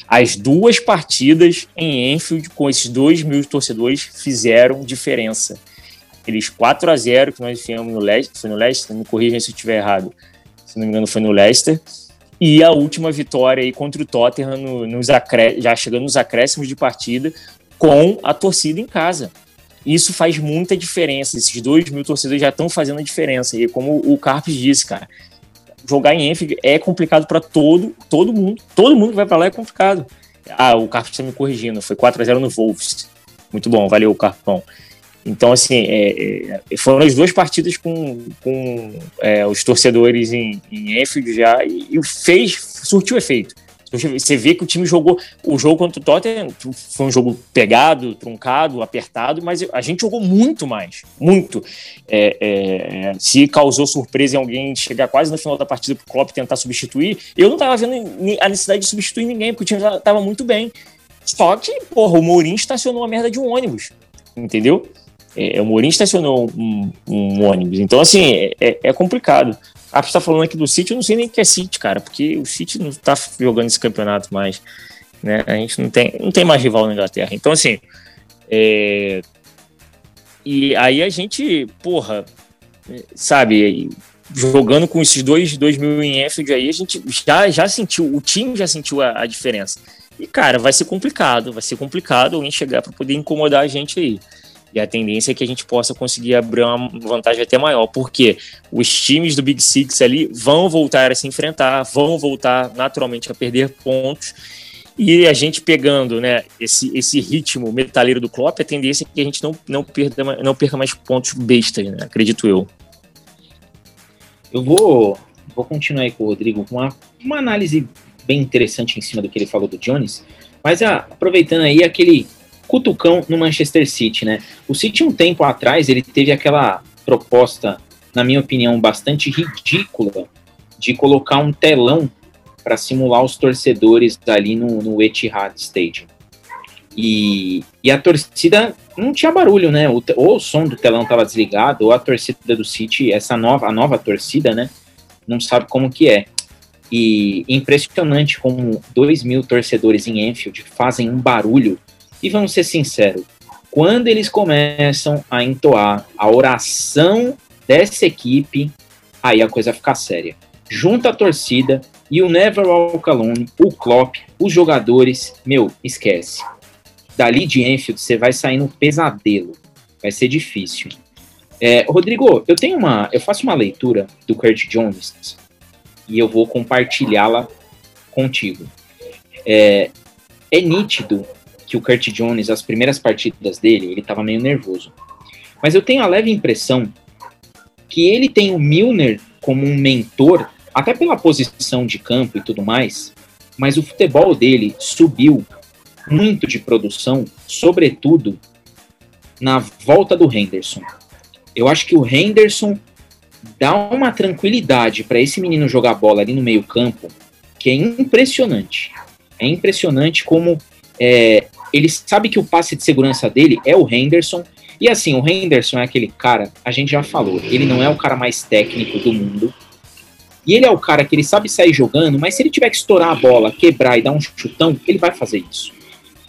As duas partidas em Enfield com esses 2 mil torcedores fizeram diferença aqueles 4 a 0 que nós fizemos no Leicester, foi no Leicester, me corrijam se eu estiver errado, se não me engano foi no Leicester, e a última vitória aí contra o Tottenham, no, nos já chegando nos acréscimos de partida, com a torcida em casa. Isso faz muita diferença, esses 2 mil torcedores já estão fazendo a diferença, e como o Carpes disse, cara, jogar em Enfield é complicado para todo, todo mundo, todo mundo que vai para lá é complicado. Ah, o Carpes está me corrigindo, foi 4 a 0 no Wolves. Muito bom, valeu, Carpão. Então, assim, é, é, foram as duas partidas com, com é, os torcedores em, em Enfield já e, e, fez, surtiu efeito. Você vê que o time jogou. O jogo contra o Tottenham foi um jogo pegado, truncado, apertado, mas a gente jogou muito mais. Muito. É, é, se causou surpresa em alguém chegar quase no final da partida para o Klopp tentar substituir, eu não estava vendo a necessidade de substituir ninguém, porque o time estava muito bem. Só que, porra, o Mourinho estacionou a merda de um ônibus. Entendeu? É, o Mourinho estacionou um, um, ônibus. Então, assim, é, é, é complicado. A está falando aqui do City, eu não sei nem o que é City, cara, porque o City não está jogando esse campeonato mais. Né? A gente não tem, não tem mais rival na Inglaterra. Então, assim. É... E aí a gente, porra, sabe, jogando com esses dois, dois mil em Enfield aí, a gente já, já sentiu, o time já sentiu a, a diferença. E, cara, vai ser complicado, vai ser complicado alguém chegar para poder incomodar a gente aí. E a tendência é que a gente possa conseguir abrir uma vantagem até maior, porque os times do Big Six ali vão voltar a se enfrentar, vão voltar naturalmente a perder pontos. E a gente pegando né, esse, esse ritmo metaleiro do Klopp, a tendência é que a gente não, não, perda, não perca mais pontos bestas, né, acredito eu. Eu vou, vou continuar aí com o Rodrigo com uma, uma análise bem interessante em cima do que ele falou do Jones, mas ah, aproveitando aí aquele cutucão no Manchester City, né? O City, um tempo atrás, ele teve aquela proposta, na minha opinião, bastante ridícula de colocar um telão para simular os torcedores ali no, no Etihad Stadium. E, e a torcida não tinha barulho, né? O, ou o som do telão estava desligado, ou a torcida do City, essa nova, a nova torcida, né? Não sabe como que é. E impressionante como 2 mil torcedores em Enfield fazem um barulho e vamos ser sinceros, quando eles começam a entoar a oração dessa equipe, aí a coisa fica séria. Junta a torcida e o Never Walk Alone, o Klopp, os jogadores, meu, esquece. dali de Enfield você vai sair no pesadelo. Vai ser difícil. É, Rodrigo, eu tenho uma, eu faço uma leitura do Kurt Jones e eu vou compartilhá-la contigo. É, é nítido que o Kurt Jones, as primeiras partidas dele, ele estava meio nervoso. Mas eu tenho a leve impressão que ele tem o Milner como um mentor, até pela posição de campo e tudo mais, mas o futebol dele subiu muito de produção, sobretudo na volta do Henderson. Eu acho que o Henderson dá uma tranquilidade para esse menino jogar bola ali no meio-campo que é impressionante. É impressionante como é, ele sabe que o passe de segurança dele é o Henderson. E assim, o Henderson é aquele cara, a gente já falou, ele não é o cara mais técnico do mundo. E ele é o cara que ele sabe sair jogando, mas se ele tiver que estourar a bola, quebrar e dar um chutão, ele vai fazer isso.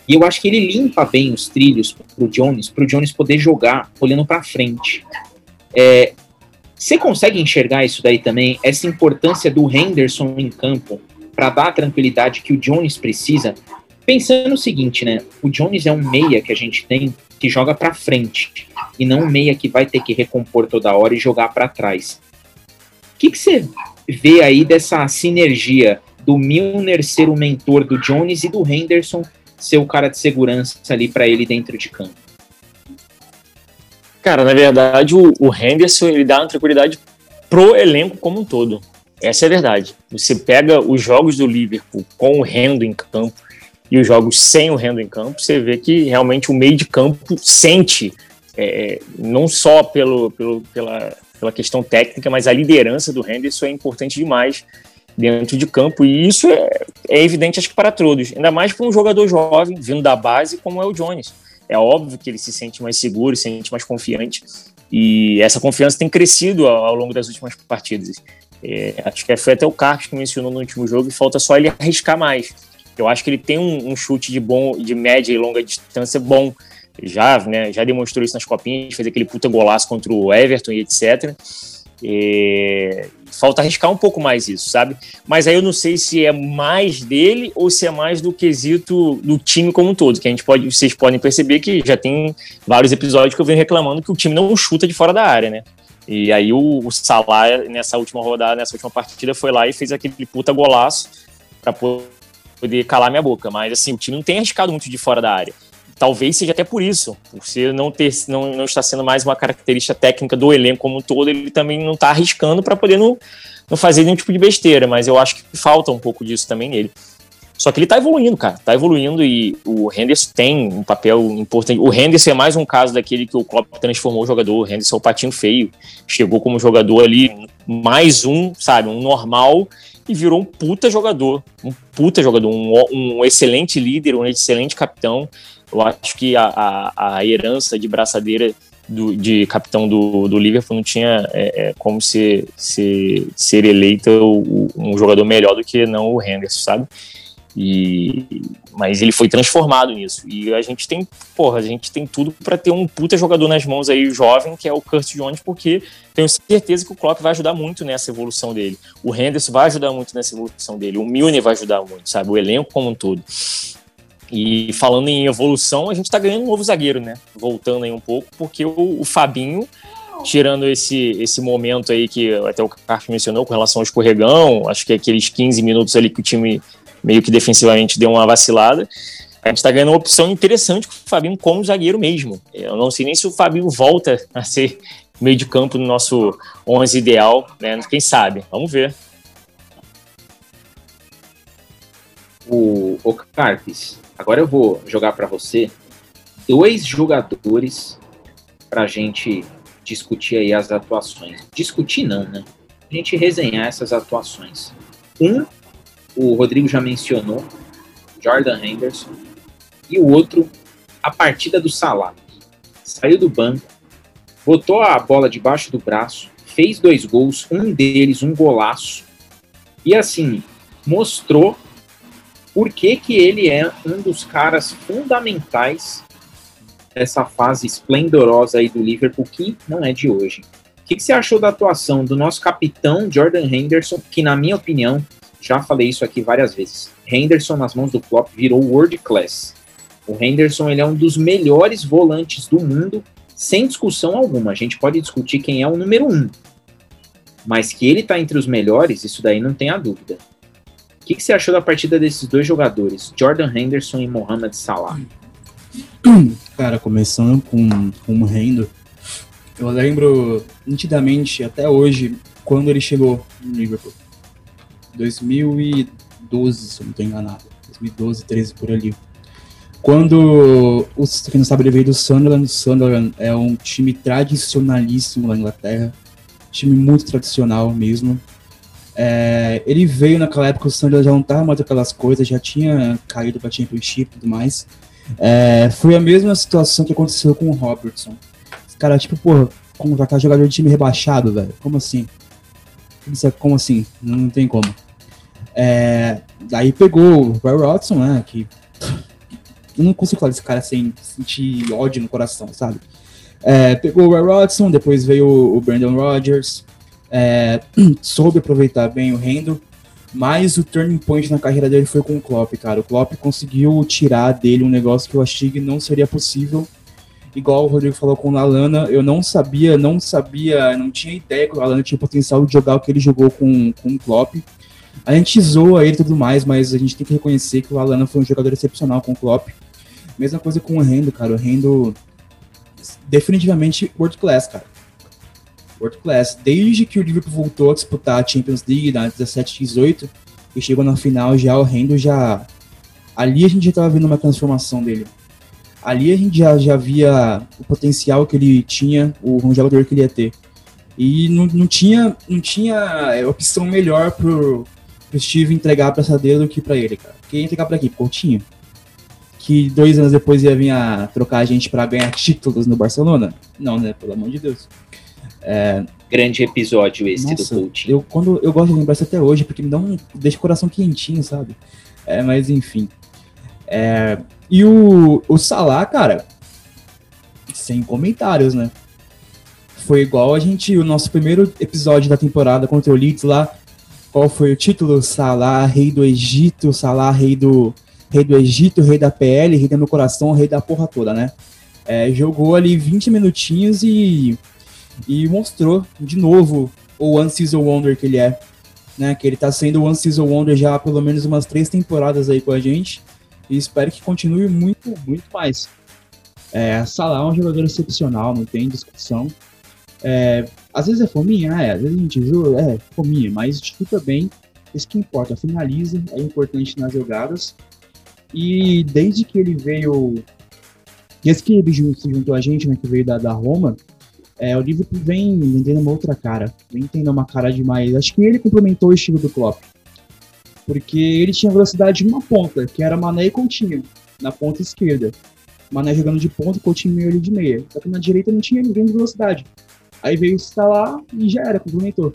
E eu acho que ele limpa bem os trilhos pro Jones, pro Jones poder jogar olhando para frente. É, você consegue enxergar isso daí também? Essa importância do Henderson em campo para dar a tranquilidade que o Jones precisa? Pensando o seguinte, né? O Jones é um meia que a gente tem que joga para frente e não um meia que vai ter que recompor toda hora e jogar para trás. O que, você vê aí dessa sinergia do Milner ser o mentor do Jones e do Henderson ser o cara de segurança ali para ele dentro de campo? Cara, na verdade, o, o Henderson ele dá uma tranquilidade pro elenco como um todo. Essa é a verdade. Você pega os jogos do Liverpool com o Rendo em campo e os jogos sem o Rendo em campo, você vê que realmente o meio de campo sente, é, não só pelo, pelo, pela, pela questão técnica, mas a liderança do Henderson é importante demais dentro de campo, e isso é, é evidente, acho que para todos, ainda mais para um jogador jovem, vindo da base, como é o Jones. É óbvio que ele se sente mais seguro, se sente mais confiante, e essa confiança tem crescido ao, ao longo das últimas partidas. É, acho que foi até o Carlos que mencionou no último jogo, e falta só ele arriscar mais. Eu acho que ele tem um, um chute de bom, de média e longa distância bom, já, né, já demonstrou isso nas copinhas, fez aquele puta golaço contra o Everton e etc. É, falta arriscar um pouco mais isso, sabe? Mas aí eu não sei se é mais dele ou se é mais do quesito do time como um todo, que a gente pode, vocês podem perceber que já tem vários episódios que eu venho reclamando que o time não chuta de fora da área, né? E aí o, o Salah, nessa última rodada, nessa última partida, foi lá e fez aquele puta golaço para poder calar minha boca. Mas assim, o time não tem arriscado muito de fora da área talvez seja até por isso, por ser não ter não, não está sendo mais uma característica técnica do elenco como um todo, ele também não está arriscando para poder não, não fazer nenhum tipo de besteira, mas eu acho que falta um pouco disso também nele. Só que ele está evoluindo, cara, está evoluindo e o Henderson tem um papel importante. O Henderson é mais um caso daquele que o Klopp transformou o jogador. O Henderson é o patinho feio, chegou como jogador ali, mais um, sabe, um normal e virou um puta jogador, um puta jogador, um, um excelente líder, um excelente capitão. Eu acho que a, a, a herança de braçadeira do, de capitão do, do Liverpool não tinha é, é, como ser, ser, ser eleita o, um jogador melhor do que não o Henderson, sabe? E, mas ele foi transformado nisso. E a gente tem, porra, a gente tem tudo para ter um puta jogador nas mãos aí, jovem, que é o Kurt Jones, porque tenho certeza que o Klopp vai ajudar muito nessa evolução dele. O Henderson vai ajudar muito nessa evolução dele. O Milner vai ajudar muito, sabe? O elenco como um todo. E falando em evolução, a gente tá ganhando um novo zagueiro, né? Voltando aí um pouco, porque o, o Fabinho, tirando esse, esse momento aí que até o Carlos mencionou com relação ao escorregão, acho que é aqueles 15 minutos ali que o time meio que defensivamente deu uma vacilada, a gente tá ganhando uma opção interessante com o Fabinho como zagueiro mesmo. Eu não sei nem se o Fabinho volta a ser meio de campo no nosso 11 ideal, né? Quem sabe? Vamos ver. O, o Carpes, Agora eu vou jogar para você dois jogadores para a gente discutir aí as atuações. Discutir não, né? A gente resenhar essas atuações. Um, o Rodrigo já mencionou, Jordan Henderson. E o outro, a partida do Salah. Saiu do banco, botou a bola debaixo do braço, fez dois gols, um deles um golaço. E assim, mostrou por que, que ele é um dos caras fundamentais dessa fase esplendorosa aí do Liverpool, que não é de hoje. O que, que você achou da atuação do nosso capitão Jordan Henderson, que na minha opinião, já falei isso aqui várias vezes, Henderson nas mãos do Klopp virou world class. O Henderson ele é um dos melhores volantes do mundo, sem discussão alguma. A gente pode discutir quem é o número um, mas que ele está entre os melhores, isso daí não tem a dúvida. O que, que, você achou da partida desses dois jogadores, Jordan Henderson e Mohamed Salah? Cara, começando com, com o Hendo, eu lembro nitidamente, até hoje, quando ele chegou no Liverpool. 2012, se eu não estou enganado. 2012, 13 por ali. Quando, os, quem não sabe, ele veio do Sunderland. O Sunderland é um time tradicionalíssimo na Inglaterra. Time muito tradicional mesmo. É, ele veio naquela época, o Sunderland já não estava mais aquelas coisas, já tinha caído para Championship e tudo mais. É, foi a mesma situação que aconteceu com o Robertson. Os caras, tipo, porra, contratar jogador de time rebaixado, velho. Como assim? Como assim? Não tem como. É, daí pegou o Roy Watson, né? Que eu não consigo falar desse cara sem sentir ódio no coração, sabe? É, pegou o Roy Watson, depois veio o Brandon Rodgers, é, soube aproveitar bem o Rendo, mas o turning point na carreira dele foi com o Klopp, cara. O Klopp conseguiu tirar dele um negócio que eu achei que não seria possível. Igual o Rodrigo falou com o Lalana, eu não sabia, não sabia, não tinha ideia que o Lalana tinha potencial de jogar o que ele jogou com, com o Klopp. A gente zoa ele e tudo mais, mas a gente tem que reconhecer que o Alana foi um jogador excepcional com o Klopp. Mesma coisa com o Rendo, cara. O Rendo definitivamente world class, cara. World class. Desde que o Liverpool voltou a disputar a Champions League na 17 18 e chegou na final já, o Rendo já... Ali a gente já estava vendo uma transformação dele. Ali a gente já, já via o potencial que ele tinha, o jogador que ele ia ter. E não, não tinha, não tinha é, opção melhor pro, pro Steve entregar pra Sadeiro do que pra ele, cara. Quem ia entregar pra aqui? Coutinho? Que dois anos depois ia vir a trocar a gente pra ganhar títulos no Barcelona? Não, né? Pelo amor de Deus. É... Grande episódio esse Nossa, do Coutinho. Eu, quando, eu gosto de lembrar isso até hoje, porque me dá um. deixa o coração quentinho, sabe? É, mas enfim. É, e o, o Salah, cara, sem comentários, né? Foi igual a gente, o nosso primeiro episódio da temporada contra o Leeds lá, qual foi o título? Salah, rei do Egito, Salah, rei do, rei do Egito, rei da PL, rei do meu coração, rei da porra toda, né? É, jogou ali 20 minutinhos e, e mostrou de novo o One Season Wonder que ele é. Né, que ele tá sendo One Season Wonder já há pelo menos umas três temporadas aí com a gente. E espero que continue muito, muito mais. É, Salah é um jogador excepcional, não tem discussão. É, às vezes é fominha, é, às vezes a gente zoa, é fominha, mas chuta bem, isso que importa, finaliza, é importante nas jogadas. E desde que ele veio, desde que ele se juntou a gente, né, que veio da, da Roma, é, o Liverpool vem vendendo uma outra cara, vem tendo uma cara demais. Acho que ele complementou o estilo do Klopp, porque ele tinha velocidade de uma ponta, que era Mané e Coutinho, na ponta esquerda. Mané jogando de ponta, Coutinho meio ali de meia. Só que na direita não tinha ninguém de velocidade. Aí veio instalar e já era, complementou.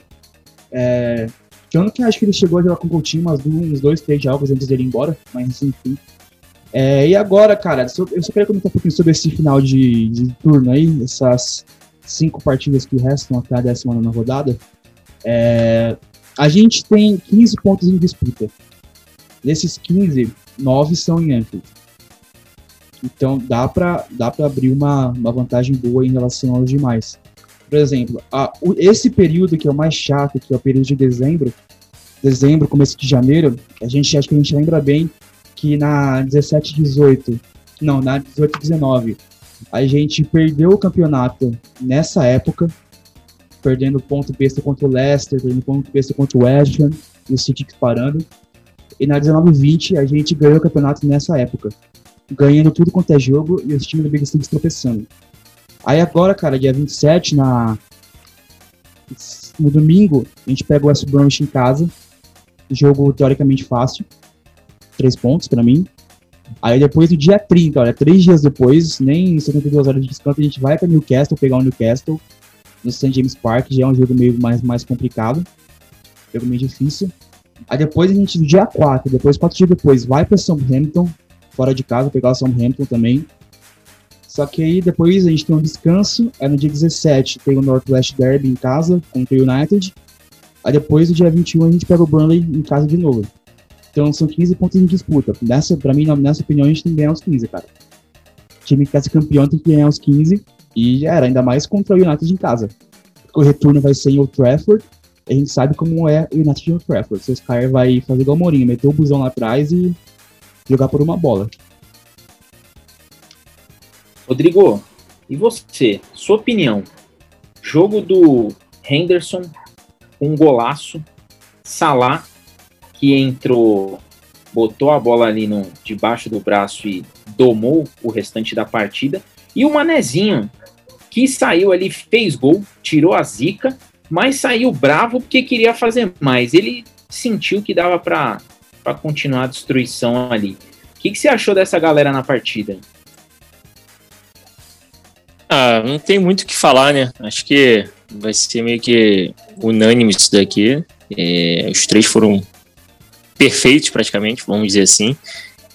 É, ano que acho que ele chegou a jogar com o Coutinho umas, uns dois, três jogos antes dele ir embora, mas enfim. É, e agora, cara, eu só queria comentar um pouquinho sobre esse final de, de turno aí, essas cinco partidas que restam até a décima nona rodada. É, a gente tem 15 pontos em disputa. Desses 15, 9 são em Anfield. Então dá para dá abrir uma, uma vantagem boa em relação aos demais. Por exemplo, a, o, esse período que é o mais chato, que é o período de dezembro, dezembro, começo de janeiro, a gente acho que a gente lembra bem que na 17 18, não, na 18 19, a gente perdeu o campeonato nessa época, perdendo ponto besta contra o Leicester, perdendo ponto besta contra o West Ham, e o City parando. E na 19 20 a gente ganhou o campeonato nessa época, ganhando tudo quanto é jogo e os times do Big Six tropeçando. Aí agora, cara, dia 27, na... no domingo, a gente pega o West Bromwich em casa. Jogo teoricamente fácil. Três pontos para mim. Aí depois do dia 30, olha, três dias depois, nem 72 horas de descanso, a gente vai para Newcastle, pegar o Newcastle no St. James Park, já é um jogo meio mais, mais complicado. Jogo meio difícil. Aí depois a gente, no dia 4, depois, quatro dias depois, vai para Southampton, fora de casa, pegar o Southampton também. Só que aí depois a gente tem um descanso. Aí no dia 17 tem o Northwest Derby em casa contra o United. Aí depois, no dia 21, a gente pega o Burnley em casa de novo. Então são 15 pontos em disputa. Nessa, pra mim, nessa opinião, a gente tem que ganhar os 15, cara. O time que quer ser campeão tem que ganhar os 15 e já era, ainda mais contra o United em casa. Porque o retorno vai ser em Old Trafford. A gente sabe como é o United em Old Trafford. O Sky vai fazer igual o Mourinho, meter o busão lá atrás e jogar por uma bola. Rodrigo, e você? Sua opinião? Jogo do Henderson, um golaço. Salah, que entrou, botou a bola ali no, debaixo do braço e domou o restante da partida. E o Manezinho, que saiu ali, fez gol, tirou a zica, mas saiu bravo porque queria fazer mais. Ele sentiu que dava para continuar a destruição ali. O que, que você achou dessa galera na partida? Ah, não tem muito o que falar, né? Acho que vai ser meio que unânime isso daqui. É, os três foram perfeitos, praticamente, vamos dizer assim.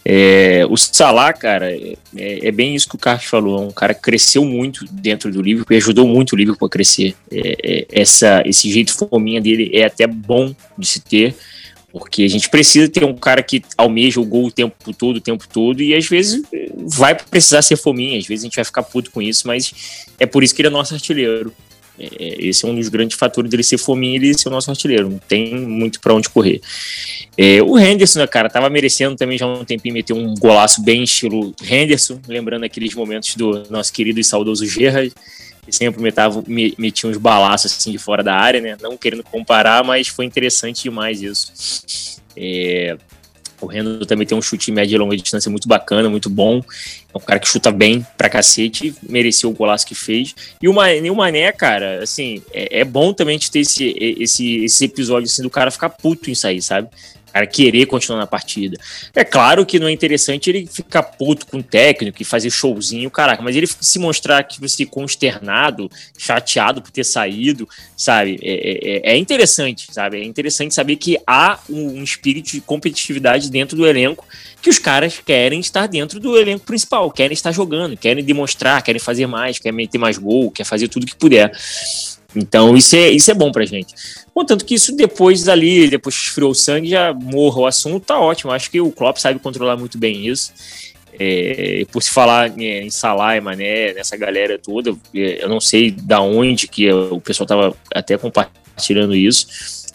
É, o Salah, cara, é, é, bem isso que o Carlos falou. É um cara que cresceu muito dentro do Liverpool e ajudou muito o Liverpool a crescer. É, é, essa, esse jeito fominha dele é até bom de se ter, porque a gente precisa ter um cara que almeja o gol o tempo todo, o tempo todo, e às vezes vai precisar ser fominha, às vezes a gente vai ficar puto com isso, mas é por isso que ele é nosso artilheiro. É, esse é um dos grandes fatores dele ser fominha e ele ser o nosso artilheiro. Não tem muito para onde correr. É, o Henderson, né, cara, tava merecendo também já um tempinho meter um golaço bem estilo Henderson, lembrando aqueles momentos do nosso querido e saudoso Gerrard, que sempre metava, metia uns balaços assim de fora da área, né? Não querendo comparar, mas foi interessante demais isso. É, o também tem um chute médio e longa distância muito bacana, muito bom. É um cara que chuta bem pra cacete, mereceu o golaço que fez. E o Mané, o Mané cara, assim, é, é bom também ter esse, esse, esse episódio assim, do cara ficar puto em sair, sabe? Cara querer continuar na partida. É claro que não é interessante ele ficar puto com o técnico e fazer showzinho, caraca, mas ele se mostrar que você consternado, chateado por ter saído, sabe? É, é, é, interessante, sabe? É interessante saber que há um, um espírito de competitividade dentro do elenco que os caras querem estar dentro do elenco principal, querem estar jogando, querem demonstrar, querem fazer mais, querem meter mais gol, querem fazer tudo que puder. Então, isso é, isso é bom pra gente. Contanto que isso depois dali, depois que esfriou o sangue, já morra o assunto, tá ótimo. Acho que o Klopp sabe controlar muito bem isso. É, por se falar em Salah e Mané, nessa galera toda, é, eu não sei da onde que o pessoal tava até compartilhando isso,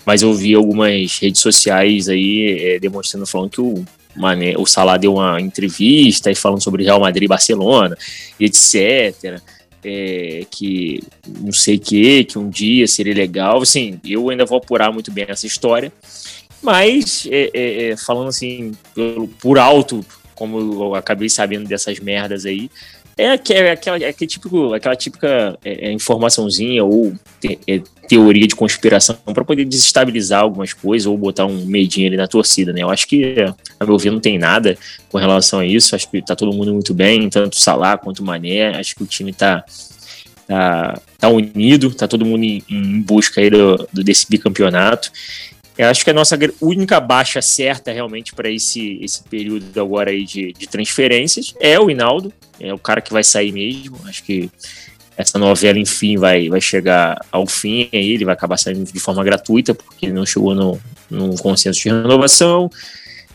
mas eu vi algumas redes sociais aí é, demonstrando, falando que o Mané, o Salah deu uma entrevista e falando sobre Real Madrid e Barcelona, etc é, que não sei que, que um dia seria legal. Assim, eu ainda vou apurar muito bem essa história, mas é, é, é falando assim por, alto, como eu acabei sabendo dessas merdas aí, é, é aquela, é aquele típico, aquela típica é, é, informaçãozinha ou te, é, teoria de conspiração para poder desestabilizar algumas coisas ou botar um medinho ali na torcida, né? Eu acho que, a meu ver, não tem nada com relação a isso. Acho que tá todo mundo muito bem, tanto o Salah quanto o Mané. Acho que o time tá, tá, tá unido, tá todo mundo em, em busca aí do, do, desse bicampeonato. Eu acho que a nossa única baixa certa realmente para esse, esse período agora aí de, de transferências é o Hinaldo, é o cara que vai sair mesmo. Acho que essa novela, enfim, vai, vai chegar ao fim aí, ele vai acabar saindo de forma gratuita, porque ele não chegou no, num consenso de renovação.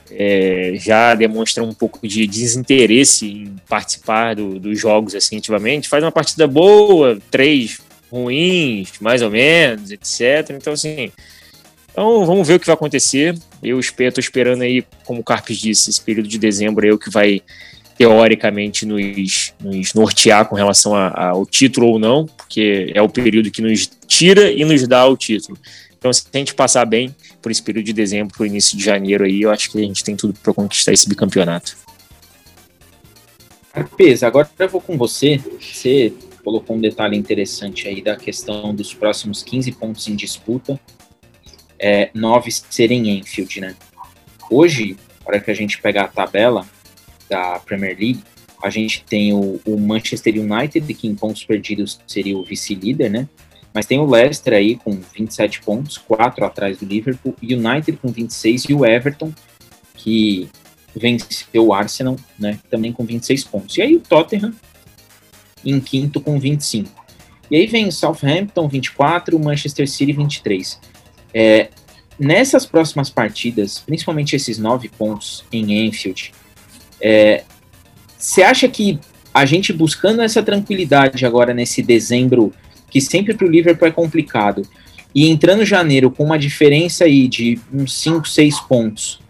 É, já demonstra um pouco de desinteresse em participar do, dos jogos assim ativamente. Faz uma partida boa, três ruins, mais ou menos, etc. Então, assim, então vamos ver o que vai acontecer. Eu espero, tô esperando aí, como o Carpes disse, esse período de dezembro é o que vai teoricamente nos, nos nortear com relação ao título ou não, porque é o período que nos tira e nos dá o título. Então, se a gente passar bem por esse período de dezembro, para o início de janeiro aí, eu acho que a gente tem tudo para conquistar esse bicampeonato. Pes, agora eu vou com você. Você colocou um detalhe interessante aí da questão dos próximos 15 pontos em disputa, é, 9 serem Enfield, né? Hoje, para que a gente pegar a tabela, da Premier League, a gente tem o, o Manchester United, que em pontos perdidos seria o vice-líder, né? Mas tem o Leicester aí com 27 pontos, 4 atrás do Liverpool, United com 26 e o Everton, que venceu o Arsenal, né? Também com 26 pontos. E aí o Tottenham em quinto com 25. E aí vem Southampton 24, Manchester City 23. É, nessas próximas partidas, principalmente esses nove pontos em Enfield, é, você acha que a gente buscando essa tranquilidade agora nesse dezembro, que sempre para o Liverpool é complicado, e entrando janeiro com uma diferença aí de uns 5, 6 pontos,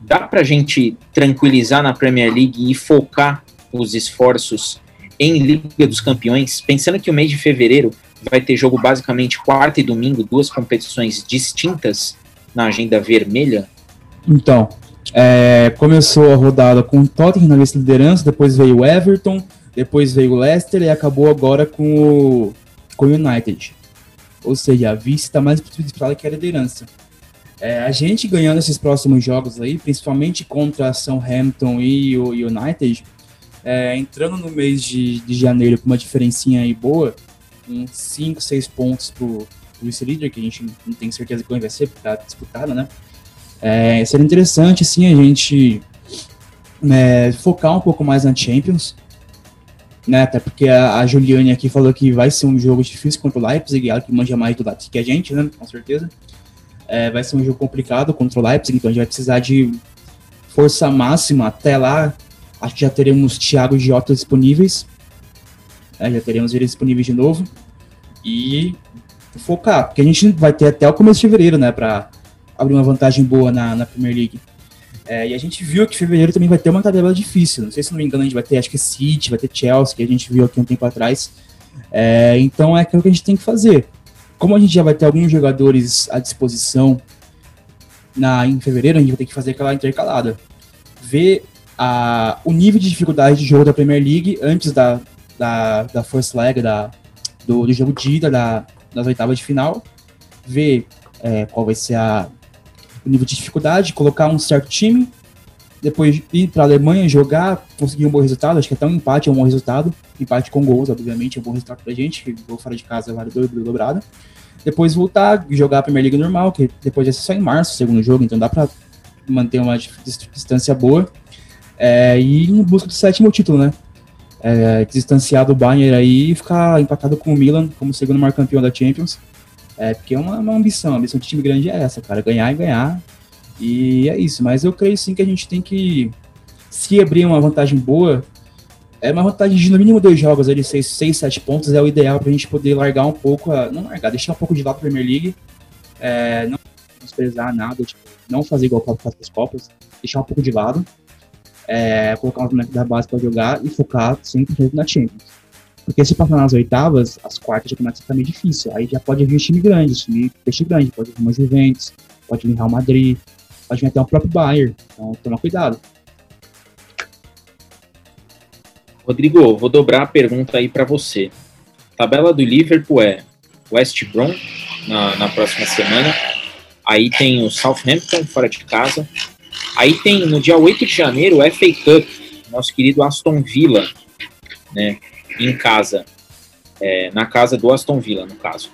dá para a gente tranquilizar na Premier League e focar os esforços em Liga dos Campeões, pensando que o mês de fevereiro vai ter jogo basicamente quarta e domingo, duas competições distintas na agenda vermelha? Então, é, começou a rodada com o Tottenham na liderança, depois veio o Everton, depois veio o Leicester e acabou agora com o, com o United. Ou seja, a vice está mais disputada que a liderança. É, a gente ganhando esses próximos jogos aí, principalmente contra Southampton e o United, é, entrando no mês de, de janeiro com uma diferencinha aí boa, uns 5, 6 pontos pro, pro vice-líder, que a gente não tem certeza de vai ser, porque tá disputada, né? É, seria interessante, sim, a gente né, focar um pouco mais na Champions, né? Até porque a, a, Juliane aqui falou que vai ser um jogo difícil contra o Leipzig, ela que manja mais do Leipzig que a gente, né? Com certeza. É, vai ser um jogo complicado contra o Leipzig, então a gente vai precisar de força máxima até lá. Acho que já teremos Thiago e Jota disponíveis. É, já teremos eles disponíveis de novo. E focar, porque a gente vai ter até o começo de fevereiro, né? Pra abrir uma vantagem boa na, na Premier League. É, e a gente viu que fevereiro também vai ter uma tabela difícil. Não sei se não me engano, a gente vai ter, acho que City, vai ter Chelsea, que a gente viu aqui um tempo atrás. É, então é aquilo que a gente tem que fazer. Como a gente já vai ter alguns jogadores à disposição na, em fevereiro, a gente vai ter que fazer aquela intercalada. Ver a, o nível de dificuldade de jogo da Premier League antes da, da, da First Leg, da, do, do jogo de ida da, das oitavas de final. Ver é, qual vai ser a, o nível de dificuldade, colocar um certo time, depois ir para a Alemanha jogar, conseguir um bom resultado. Acho que até um empate é um bom resultado. Empate com gols, obviamente, é um bom resultado para a gente, que vou fora de casa vale dobro dobrado. Depois voltar, jogar a Primeira Liga normal, que depois ser só em março, segundo jogo, então dá para manter uma distância boa. É, e em busca do sétimo título, né? É, distanciar do Bayern aí e ficar empatado com o Milan como segundo maior campeão da Champions. É, porque é uma, uma ambição, a ambição de time grande é essa, cara, ganhar e ganhar. E é isso, mas eu creio sim que a gente tem que, se abrir uma vantagem boa, é uma vantagem de no mínimo dois jogos, ali, seis, seis sete pontos, é o ideal pra gente poder largar um pouco, a, não largar, deixar um pouco de lado a Premier League, é, não desprezar nada, tipo, não fazer igual com as Copas, deixar um pouco de lado, é, colocar um boneco da base para jogar e focar sempre na Champions. Porque se passar nas oitavas, as quartas já começa a ficar meio difícil. Aí já pode vir um time grande, time peixe grande, pode vir uma Juventus, pode vir Real Madrid, pode vir até o próprio Bayern. Então toma cuidado. Rodrigo, vou dobrar a pergunta aí para você. Tabela do Liverpool é West Brom na, na próxima semana. Aí tem o Southampton fora de casa. Aí tem no dia 8 de janeiro o FA Cup, nosso querido Aston Villa, né? em casa, é, na casa do Aston Villa, no caso.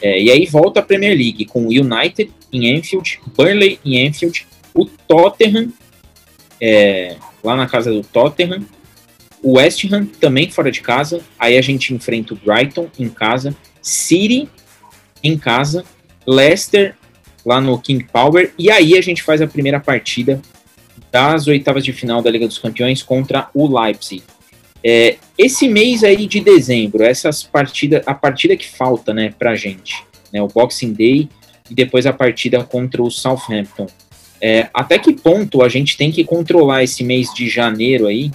É, e aí volta a Premier League com o United em Anfield, Burnley em Anfield, o Tottenham, é, lá na casa do Tottenham, o West Ham também fora de casa, aí a gente enfrenta o Brighton em casa, City em casa, Leicester lá no King Power, e aí a gente faz a primeira partida das oitavas de final da Liga dos Campeões contra o Leipzig. É, esse mês aí de dezembro, essas partidas, a partida que falta, né, pra gente, né, o Boxing Day e depois a partida contra o Southampton. É, até que ponto a gente tem que controlar esse mês de janeiro aí?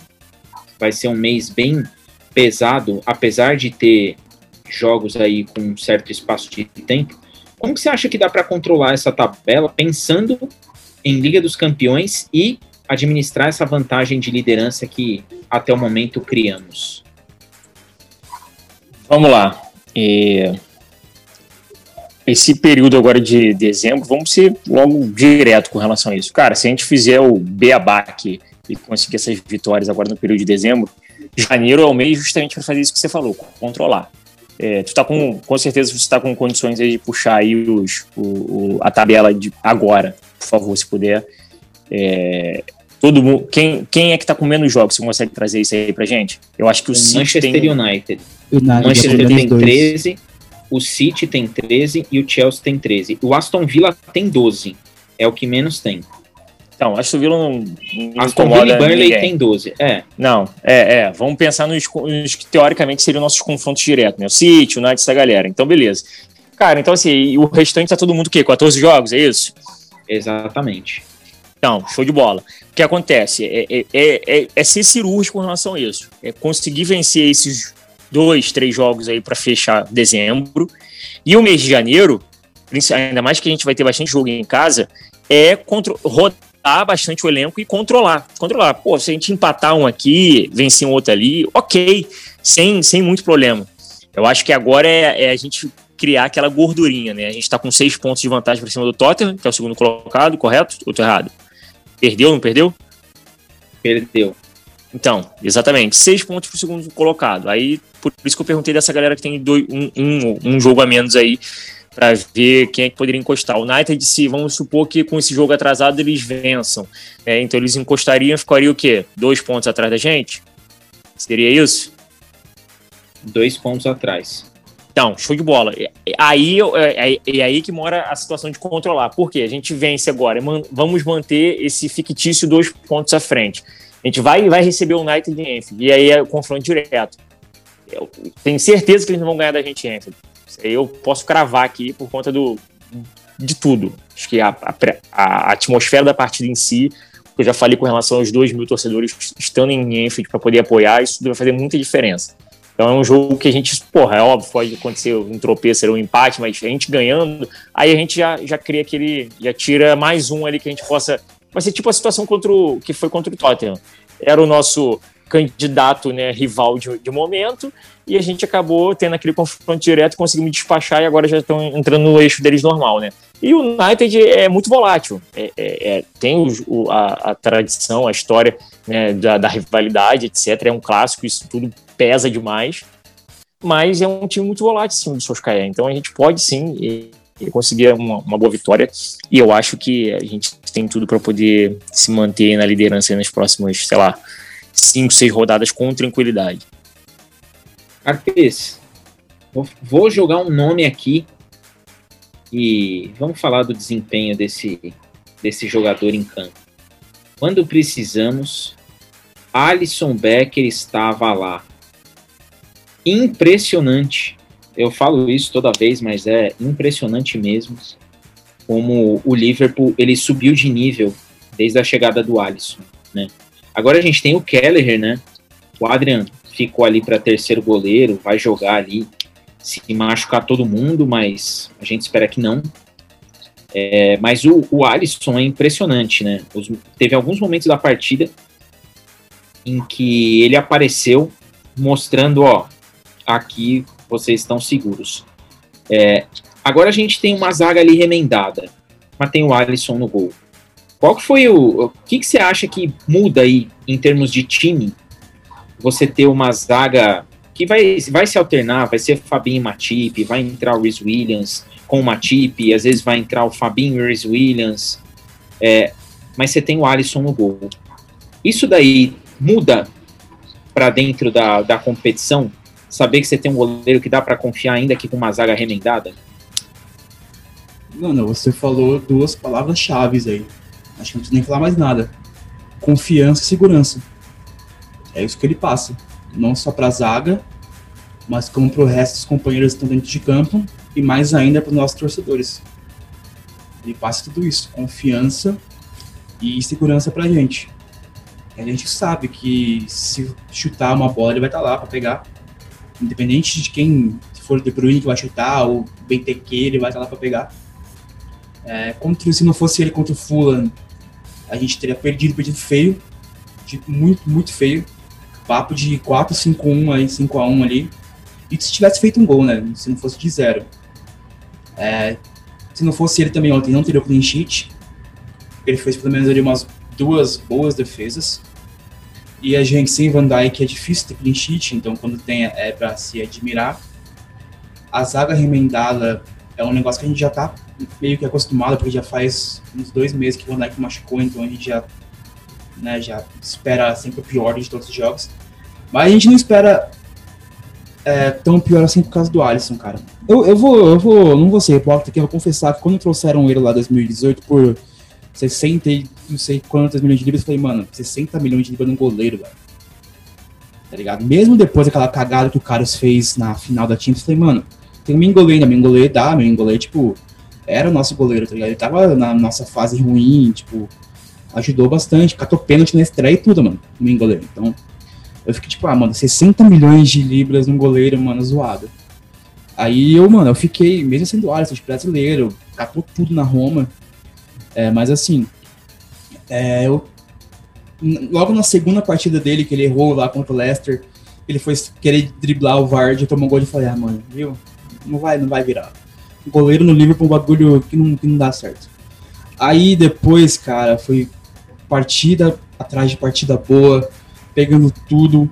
Vai ser um mês bem pesado, apesar de ter jogos aí com um certo espaço de tempo. Como que você acha que dá para controlar essa tabela pensando em Liga dos Campeões e administrar essa vantagem de liderança que até o momento criamos? Vamos lá. É... Esse período agora de dezembro, vamos ser logo direto com relação a isso. Cara, se a gente fizer o beabá aqui e conseguir essas vitórias agora no período de dezembro, janeiro é o mês justamente para fazer isso que você falou, controlar. É, tu tá com, com certeza você está com condições aí de puxar aí os, o, o, a tabela de agora, por favor, se puder. É, Todo mundo, quem, quem é que tá com menos jogos? Você consegue trazer isso aí pra gente? Eu acho que o, o Manchester tem... United. United. Manchester tem 13. o City tem 13 e o Chelsea tem 13. O Aston Villa tem 12. É o que menos tem. Então, Aston Villa não. não Aston Villa e Burnley ninguém. tem 12. É. Não, é, é. Vamos pensar nos, nos, que teoricamente seriam nossos confrontos diretos, né? O City, o United, essa galera. Então, beleza. Cara, então assim, o restante tá todo mundo o quê? 14 jogos, é isso? Exatamente. Então, show de bola. O que acontece? É, é, é, é, é ser cirúrgico com relação a isso. É conseguir vencer esses dois, três jogos aí para fechar dezembro. E o mês de janeiro, ainda mais que a gente vai ter bastante jogo em casa, é contra, rodar bastante o elenco e controlar. Controlar. Pô, se a gente empatar um aqui, vencer um outro ali, ok, sem, sem muito problema. Eu acho que agora é, é a gente criar aquela gordurinha, né? A gente está com seis pontos de vantagem para cima do Tottenham, que é o segundo colocado, correto? Ou tô errado? Perdeu, não perdeu? Perdeu. Então, exatamente, seis pontos pro segundo colocado. Aí, por isso que eu perguntei dessa galera que tem dois, um, um, um jogo a menos aí, para ver quem é que poderia encostar. O United, se vamos supor que com esse jogo atrasado eles vençam, né? então eles encostariam, ficaria o quê? Dois pontos atrás da gente? Seria isso? Dois pontos atrás. Então, show de bola. Aí é, é, é, aí que mora a situação de controlar. Por quê? A gente vence agora, man, vamos manter esse fictício dois pontos à frente. A gente vai, vai receber o United em Enfield, e aí é o confronto direto. Eu tenho certeza que eles não vão ganhar da gente em Enfield. Eu posso cravar aqui por conta do, de tudo. Acho que a, a, a atmosfera da partida em si, eu já falei com relação aos dois mil torcedores estando em Enfield para poder apoiar, isso vai fazer muita diferença. Então é um jogo que a gente, porra, é óbvio, pode acontecer um tropeço, um empate, mas a gente ganhando, aí a gente já, já cria aquele, já tira mais um ali que a gente possa. Vai ser tipo a situação contra o, que foi contra o Tottenham. Era o nosso candidato, né, rival de, de momento, e a gente acabou tendo aquele confronto direto, conseguimos despachar e agora já estão entrando no eixo deles normal, né? E o United é muito volátil, é, é, é tem o, o, a, a, tradição, a história né, da, da, rivalidade, etc. É um clássico, isso tudo pesa demais, mas é um time muito volátil, sim, do Solskjaer. Então a gente pode sim e, e conseguir uma, uma, boa vitória. E eu acho que a gente tem tudo para poder se manter na liderança nas próximas, sei lá, cinco, seis rodadas com tranquilidade. Arpes, vou jogar um nome aqui e vamos falar do desempenho desse, desse jogador em campo. Quando precisamos, Alisson Becker estava lá impressionante. Eu falo isso toda vez, mas é impressionante mesmo como o Liverpool ele subiu de nível desde a chegada do Alisson, né? Agora a gente tem o Kelleher, né? O Adrian ficou ali para terceiro goleiro, vai jogar ali, se machucar todo mundo, mas a gente espera que não. É, mas o, o Alisson é impressionante, né? Os, teve alguns momentos da partida em que ele apareceu mostrando, ó, aqui vocês estão seguros. É, agora a gente tem uma zaga ali remendada, mas tem o Alisson no gol. Qual foi o. O que, que você acha que muda aí em termos de time? Você ter uma zaga que vai, vai se alternar, vai ser Fabinho e Matip, vai entrar o Rhys Williams com o Matip, às vezes vai entrar o Fabinho e o Rhys Williams, é, mas você tem o Alisson no gol. Isso daí muda para dentro da, da competição? saber que você tem um goleiro que dá para confiar ainda que com uma zaga remendada? Não, não, você falou duas palavras-chave aí. Acho que não precisa nem falar mais nada. Confiança e segurança. É isso que ele passa. Não só para a zaga, mas como para o resto dos companheiros que estão dentro de campo e mais ainda para os nossos torcedores. Ele passa tudo isso, confiança e segurança para a gente. A gente sabe que se chutar uma bola ele vai estar tá lá para pegar Independente de quem for o De Bruyne que vai chutar, ou o Benteke, ele vai estar lá para pegar. É, contra, se não fosse ele contra o Fulham, a gente teria perdido, perdido feio. Tipo, muito, muito feio. Papo de 4-5-1 aí, 5x1 ali. E se tivesse feito um gol, né? Se não fosse de zero. É, se não fosse ele também ontem, não teria o clean sheet. Ele fez pelo menos ali umas duas boas defesas. E a gente sem Van Dijk é difícil ter clean sheet, então quando tem é para se admirar. A zaga remendada é um negócio que a gente já tá meio que acostumado, porque já faz uns dois meses que o Dijk machucou, então a gente já, né, já espera sempre o pior de todos os jogos. Mas a gente não espera é tão pior assim por causa do Alisson, cara. Eu, eu vou, eu vou, não vou ser repórter aqui, eu vou confessar que quando trouxeram ele lá em 2018 por 60 e não sei quantas milhões de libras, eu falei, mano, 60 milhões de libras num goleiro, velho. Tá ligado? Mesmo depois daquela cagada que o Carlos fez na final da Champions, eu falei, mano, tem o Mingolê ainda, Mingolê dá, Mingolê, tipo, era o nosso goleiro, tá ligado? Ele tava na nossa fase ruim, tipo, ajudou bastante, catou pênalti na estreia e tudo, mano, o Mingolê. Então, eu fiquei tipo, ah, mano, 60 milhões de libras num goleiro, mano, zoado. Aí eu, mano, eu fiquei, mesmo sendo Alisson, de brasileiro, catou tudo na Roma. É, mas assim, é, eu, logo na segunda partida dele, que ele errou lá contra o Leicester, ele foi querer driblar o Vard, tomou um gol e falei, ah, mano, viu? Não vai, não vai virar. Goleiro no Liverpool um bagulho que não, que não dá certo. Aí depois, cara, foi partida atrás de partida boa pegando tudo.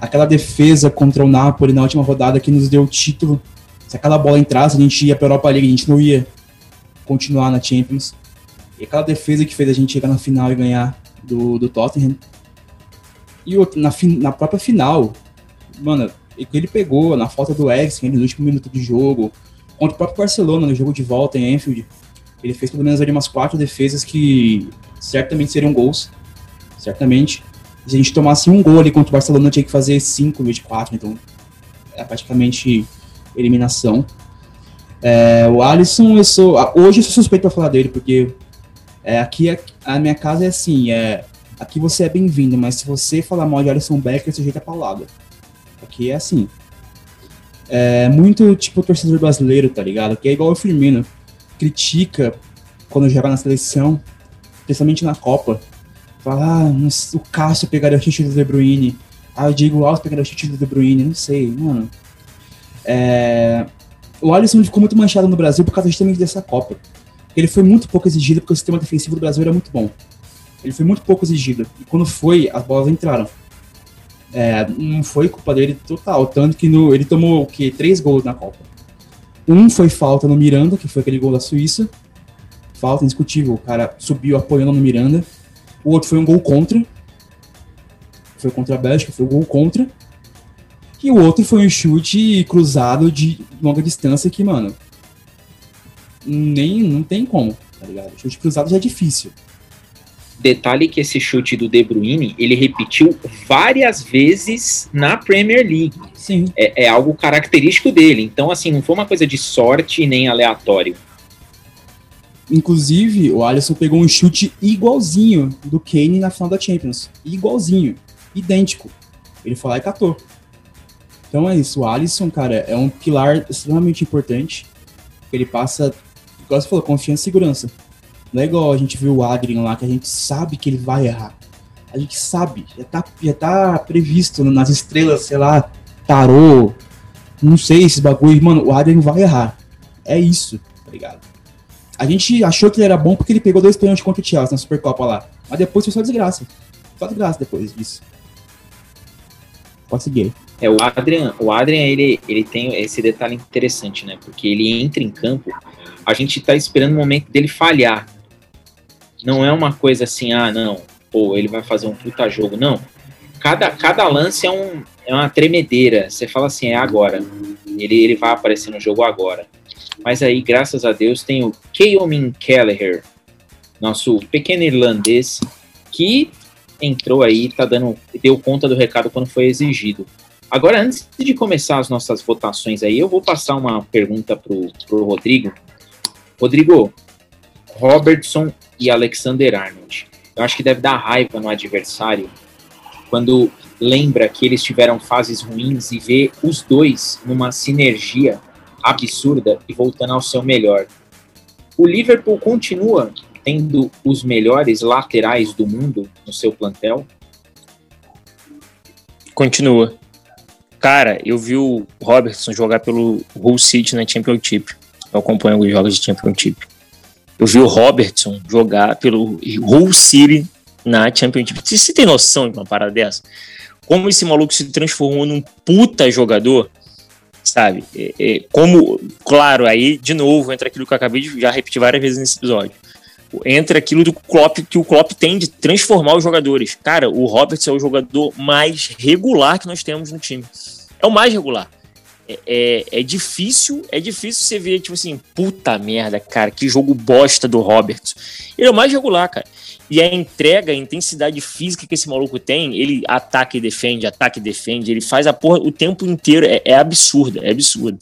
Aquela defesa contra o Napoli na última rodada que nos deu o título. Se aquela bola entrasse, a gente ia para a Europa League, a gente não ia continuar na Champions. E aquela defesa que fez a gente chegar na final e ganhar do, do Tottenham. E na, na própria final, mano, ele pegou na falta do Eriksen no último minuto de jogo, contra o próprio Barcelona no jogo de volta em Anfield. Ele fez pelo menos ali umas quatro defesas que certamente seriam gols. Certamente se a gente tomasse um gol ali contra o Barcelona, tinha que fazer 5 de 4, então é praticamente eliminação. É, o Alisson, eu sou, hoje eu sou suspeito para falar dele, porque é, aqui a, a, minha casa é assim, é, aqui você é bem-vindo, mas se você falar mal de Alisson Becker, você jeito é paulada. Aqui é assim. É muito tipo torcedor brasileiro, tá ligado? Que é igual o Firmino. Critica quando joga na seleção, principalmente na Copa. Fala, ah, o Cássio pegaria o título do De Bruyne. Ah, o Diego Alves pegaria o título do De Bruyne. Não sei, mano. É... O Alisson ficou muito manchado no Brasil por causa justamente dessa Copa. Ele foi muito pouco exigido porque o sistema defensivo do Brasil era muito bom. Ele foi muito pouco exigido. E quando foi, as bolas entraram. É, não foi culpa dele total. Tanto que no, ele tomou o quê? Três gols na Copa. Um foi falta no Miranda, que foi aquele gol da Suíça. Falta indiscutível. O cara subiu apoiando no Miranda. O outro foi um gol contra. Foi contra a Bélgica, foi um gol contra. E o outro foi um chute cruzado de longa distância que, mano, nem não tem como, tá ligado? Chute cruzado já é difícil. Detalhe que esse chute do De Bruyne, ele repetiu várias vezes na Premier League. Sim. É, é algo característico dele. Então, assim, não foi uma coisa de sorte nem aleatório. Inclusive, o Alisson pegou um chute igualzinho do Kane na final da Champions. Igualzinho. Idêntico. Ele foi lá e catou. Então é isso. O Alisson, cara, é um pilar extremamente importante. Ele passa, igual você falou, confiança e segurança. Não é igual a gente viu o Adrian lá, que a gente sabe que ele vai errar. A gente sabe, já tá, já tá previsto nas estrelas, sei lá, tarô, não sei, esses bagulho. Mano, o Adrian vai errar. É isso, tá ligado? A gente achou que ele era bom porque ele pegou dois pênaltis contra o Chelsea na Supercopa lá. Mas depois foi só desgraça. Só desgraça depois disso. Pode seguir. É, o Adrian, o Adrian ele, ele tem esse detalhe interessante, né? Porque ele entra em campo, a gente tá esperando o momento dele falhar. Não é uma coisa assim, ah, não, pô, ele vai fazer um puta jogo. Não. Cada, cada lance é, um, é uma tremedeira. Você fala assim, é agora. Ele, ele vai aparecer no jogo agora. Mas aí, graças a Deus, tem o Keomin Kelleher, nosso pequeno irlandês, que entrou aí, tá dando, deu conta do recado quando foi exigido. Agora, antes de começar as nossas votações aí, eu vou passar uma pergunta pro, pro Rodrigo. Rodrigo, Robertson e Alexander Arnold. Eu acho que deve dar raiva no adversário quando lembra que eles tiveram fases ruins e vê os dois numa sinergia absurda e voltando ao seu melhor. O Liverpool continua tendo os melhores laterais do mundo no seu plantel? Continua. Cara, eu vi o Robertson jogar pelo Hull City na Championship. Eu acompanho os jogos de Championship. Eu vi o Robertson jogar pelo Hull City na Championship. Você tem noção de uma parada dessa? Como esse maluco se transformou num puta jogador sabe? É, é, como, claro, aí de novo entra aquilo que eu acabei de já repetir várias vezes nesse episódio. Entra aquilo do Klopp que o Klopp tem de transformar os jogadores. Cara, o Roberts é o jogador mais regular que nós temos no time. É o mais regular. É, é, é, difícil, é difícil você ver, tipo assim, puta merda, cara, que jogo bosta do Roberts. Ele é o mais regular, cara. E a entrega, a intensidade física que esse maluco tem, ele ataca e defende, ataca e defende, ele faz a porra o tempo inteiro, é, é absurdo, é absurdo.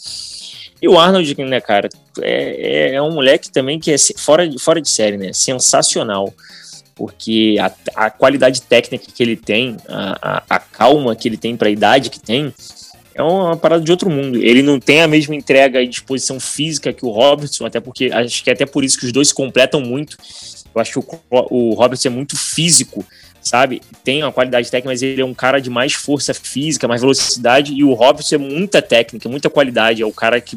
E o Arnold, né, cara, é, é, é um moleque também que é fora, fora de série, né? Sensacional porque a, a, qualidade técnica que ele tem, a, a, a calma que ele tem para a idade que tem, é uma parada de outro mundo. Ele não tem a mesma entrega e disposição física que o Robertson, até porque acho que é até por isso que os dois se completam muito. Eu acho que o, o Robertson é muito físico, sabe? Tem uma qualidade técnica, mas ele é um cara de mais força física, mais velocidade, e o Robertson é muita técnica, muita qualidade. É o cara que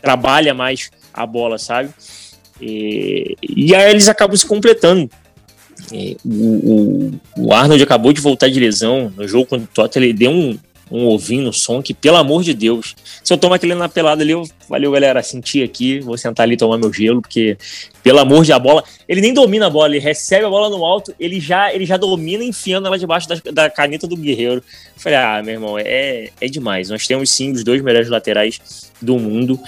trabalha mais a bola, sabe? E, e aí eles acabam se completando. O, o, o, Arnold acabou de voltar de lesão no jogo contra o Tottenham, ele deu um, um ovinho no som que, pelo amor de Deus, se eu tomar aquele na pelada ali, eu, valeu galera, senti aqui, vou sentar ali e tomar meu gelo, porque, pelo amor de a bola, ele nem domina a bola, ele recebe a bola no alto, ele já, ele já domina enfiando ela debaixo da, da caneta do Guerreiro. Eu falei, ah, meu irmão, é, é demais. Nós temos sim os dois melhores laterais do mundo.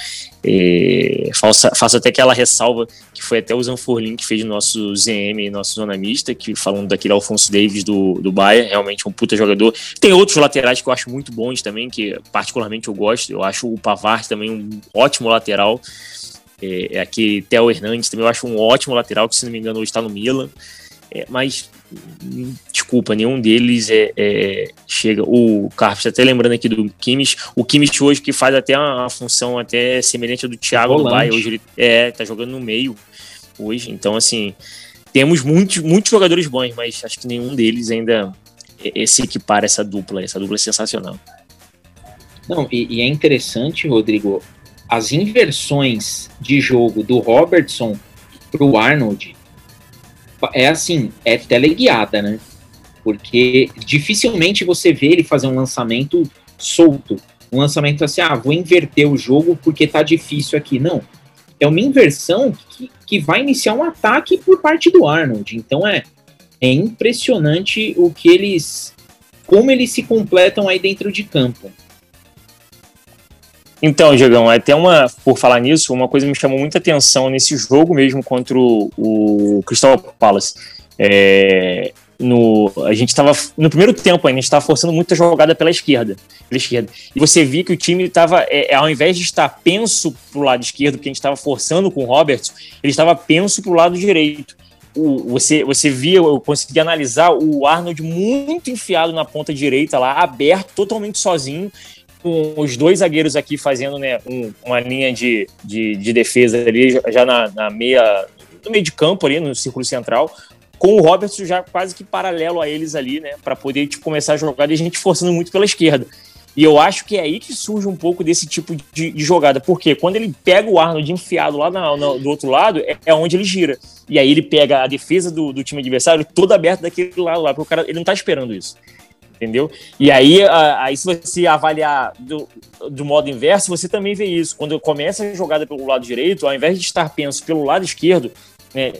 É, faço, faço, até aquela ressalva que foi até o Zanforlin que fez nosso ZM, nosso zonamista, que falando daquele Alfonso Davis do, do Bayern, realmente um puta jogador. Tem outros laterais que eu acho muito bons também, que particularmente eu gosto. Eu acho o Pavard também um ótimo lateral. É, é aqui Theo Hernandes também eu acho um ótimo lateral, que se não me engano hoje está no Milan. É, mas desculpa, nenhum deles é, é chega. O Carpes, até lembrando aqui do Kimmich, o Kimmich hoje que faz até uma, função até semelhante ao do Thiago no Bayern, hoje ele é, tá jogando no meio hoje, então assim, temos muitos, muitos jogadores bons, mas acho que nenhum deles ainda é, é, se equipara essa dupla, essa dupla é sensacional. Não, e, e é interessante, Rodrigo, as inversões de jogo do Robertson pro Arnold é assim, é teleguiada, né? Porque dificilmente você vê ele fazer um lançamento solto. Um lançamento assim, ah, vou inverter o jogo porque tá difícil aqui. Não. É uma inversão que, que vai iniciar um ataque por parte do Arnold. Então é, é impressionante o que eles. como eles se completam aí dentro de campo. Então, Diegão, até uma, por falar nisso, uma coisa me chamou muita atenção nesse jogo mesmo contra o, o Crystal Palace. É, no, a gente estava no primeiro tempo ainda, a gente estava forçando muita jogada pela esquerda, pela esquerda. E você via que o time estava, é, é, ao invés de estar penso para o lado esquerdo, que a gente estava forçando com o Roberts, ele estava penso para o lado direito. O, você, você via, eu consegui analisar o Arnold muito enfiado na ponta direita lá, aberto, totalmente sozinho, com os dois zagueiros aqui fazendo né, um, uma linha de, de, de, defesa ali, já na, na meia, no meio de campo ali, no círculo central, com o Robertson já quase que paralelo a eles ali, né, para poder tipo, começar a jogar e a gente forçando muito pela esquerda. E eu acho que é aí que surge um pouco desse tipo de, de jogada, porque quando ele pega o Arnold enfiado lá na, na, do outro lado, é, é, onde ele gira. E aí ele pega a defesa do, do time adversário toda aberta daquele lado lá, porque o cara ele não tá esperando isso entendeu? E aí, aí se você avaliar do, do modo inverso, você também vê isso. Quando começa a jogada pelo lado direito, ao invés de estar penso pelo lado esquerdo, né,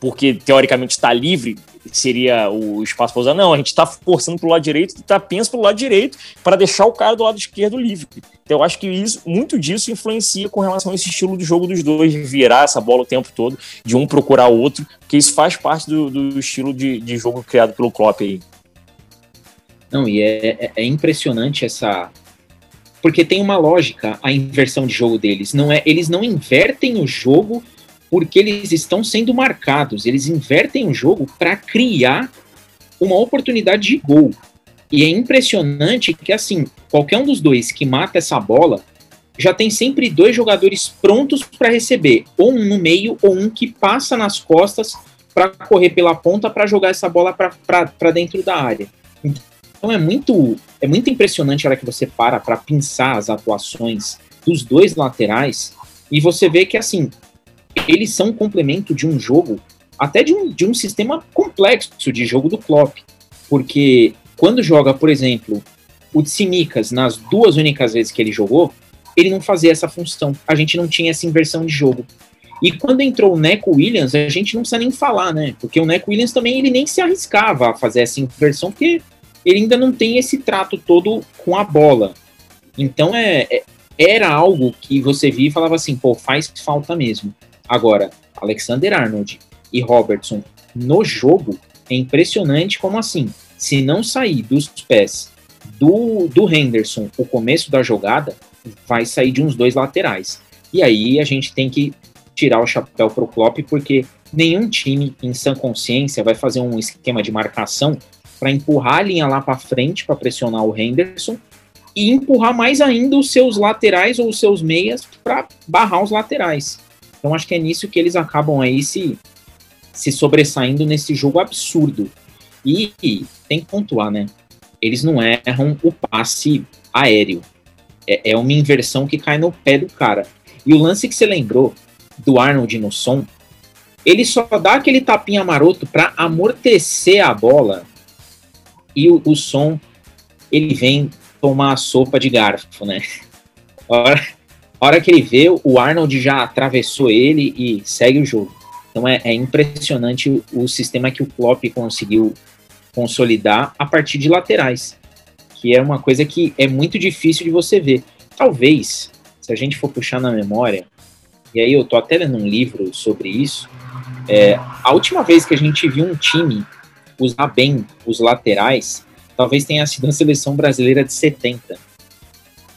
porque teoricamente está livre, seria o espaço para usar. Não, a gente está forçando para o lado direito, está penso pelo lado direito para deixar o cara do lado esquerdo livre. Então eu acho que isso, muito disso influencia com relação a esse estilo de jogo dos dois, virar essa bola o tempo todo, de um procurar o outro, porque isso faz parte do, do estilo de, de jogo criado pelo Klopp aí. Não, e é, é, é impressionante essa. Porque tem uma lógica a inversão de jogo deles. Não é, eles não invertem o jogo porque eles estão sendo marcados. Eles invertem o jogo para criar uma oportunidade de gol. E é impressionante que, assim, qualquer um dos dois que mata essa bola já tem sempre dois jogadores prontos para receber, ou um no meio, ou um que passa nas costas para correr pela ponta para jogar essa bola para dentro da área. Então é muito, é muito impressionante a hora que você para para pensar as atuações dos dois laterais e você vê que assim eles são um complemento de um jogo, até de um, de um sistema complexo de jogo do Klopp, porque quando joga, por exemplo, o Tsimikas nas duas únicas vezes que ele jogou, ele não fazia essa função. A gente não tinha essa inversão de jogo. E quando entrou o Neco Williams, a gente não precisa nem falar, né? Porque o Neco Williams também ele nem se arriscava a fazer essa inversão, porque ele ainda não tem esse trato todo com a bola. Então é, é, era algo que você via e falava assim, pô, faz falta mesmo. Agora, Alexander Arnold e Robertson no jogo é impressionante como assim, se não sair dos pés do, do Henderson o começo da jogada, vai sair de uns dois laterais. E aí a gente tem que tirar o chapéu pro Klopp, porque nenhum time em sã consciência vai fazer um esquema de marcação para empurrar a linha lá para frente para pressionar o Henderson e empurrar mais ainda os seus laterais ou os seus meias para barrar os laterais. Então acho que é nisso que eles acabam aí se, se sobressaindo nesse jogo absurdo. E, e tem que pontuar, né? Eles não erram o passe aéreo. É, é uma inversão que cai no pé do cara. E o lance que você lembrou do Arnold no som, ele só dá aquele tapinha maroto para amortecer a bola e o, o som ele vem tomar a sopa de garfo, né? A hora, hora que ele vê, o Arnold já atravessou ele e segue o jogo. Então é, é impressionante o, o, sistema que o Klopp conseguiu consolidar a partir de laterais, que é uma coisa que é muito difícil de você ver. Talvez, se a gente for puxar na memória, e aí eu tô até lendo um livro sobre isso, é, a última vez que a gente viu um time usar bem os laterais, talvez tenha sido a seleção brasileira de 70.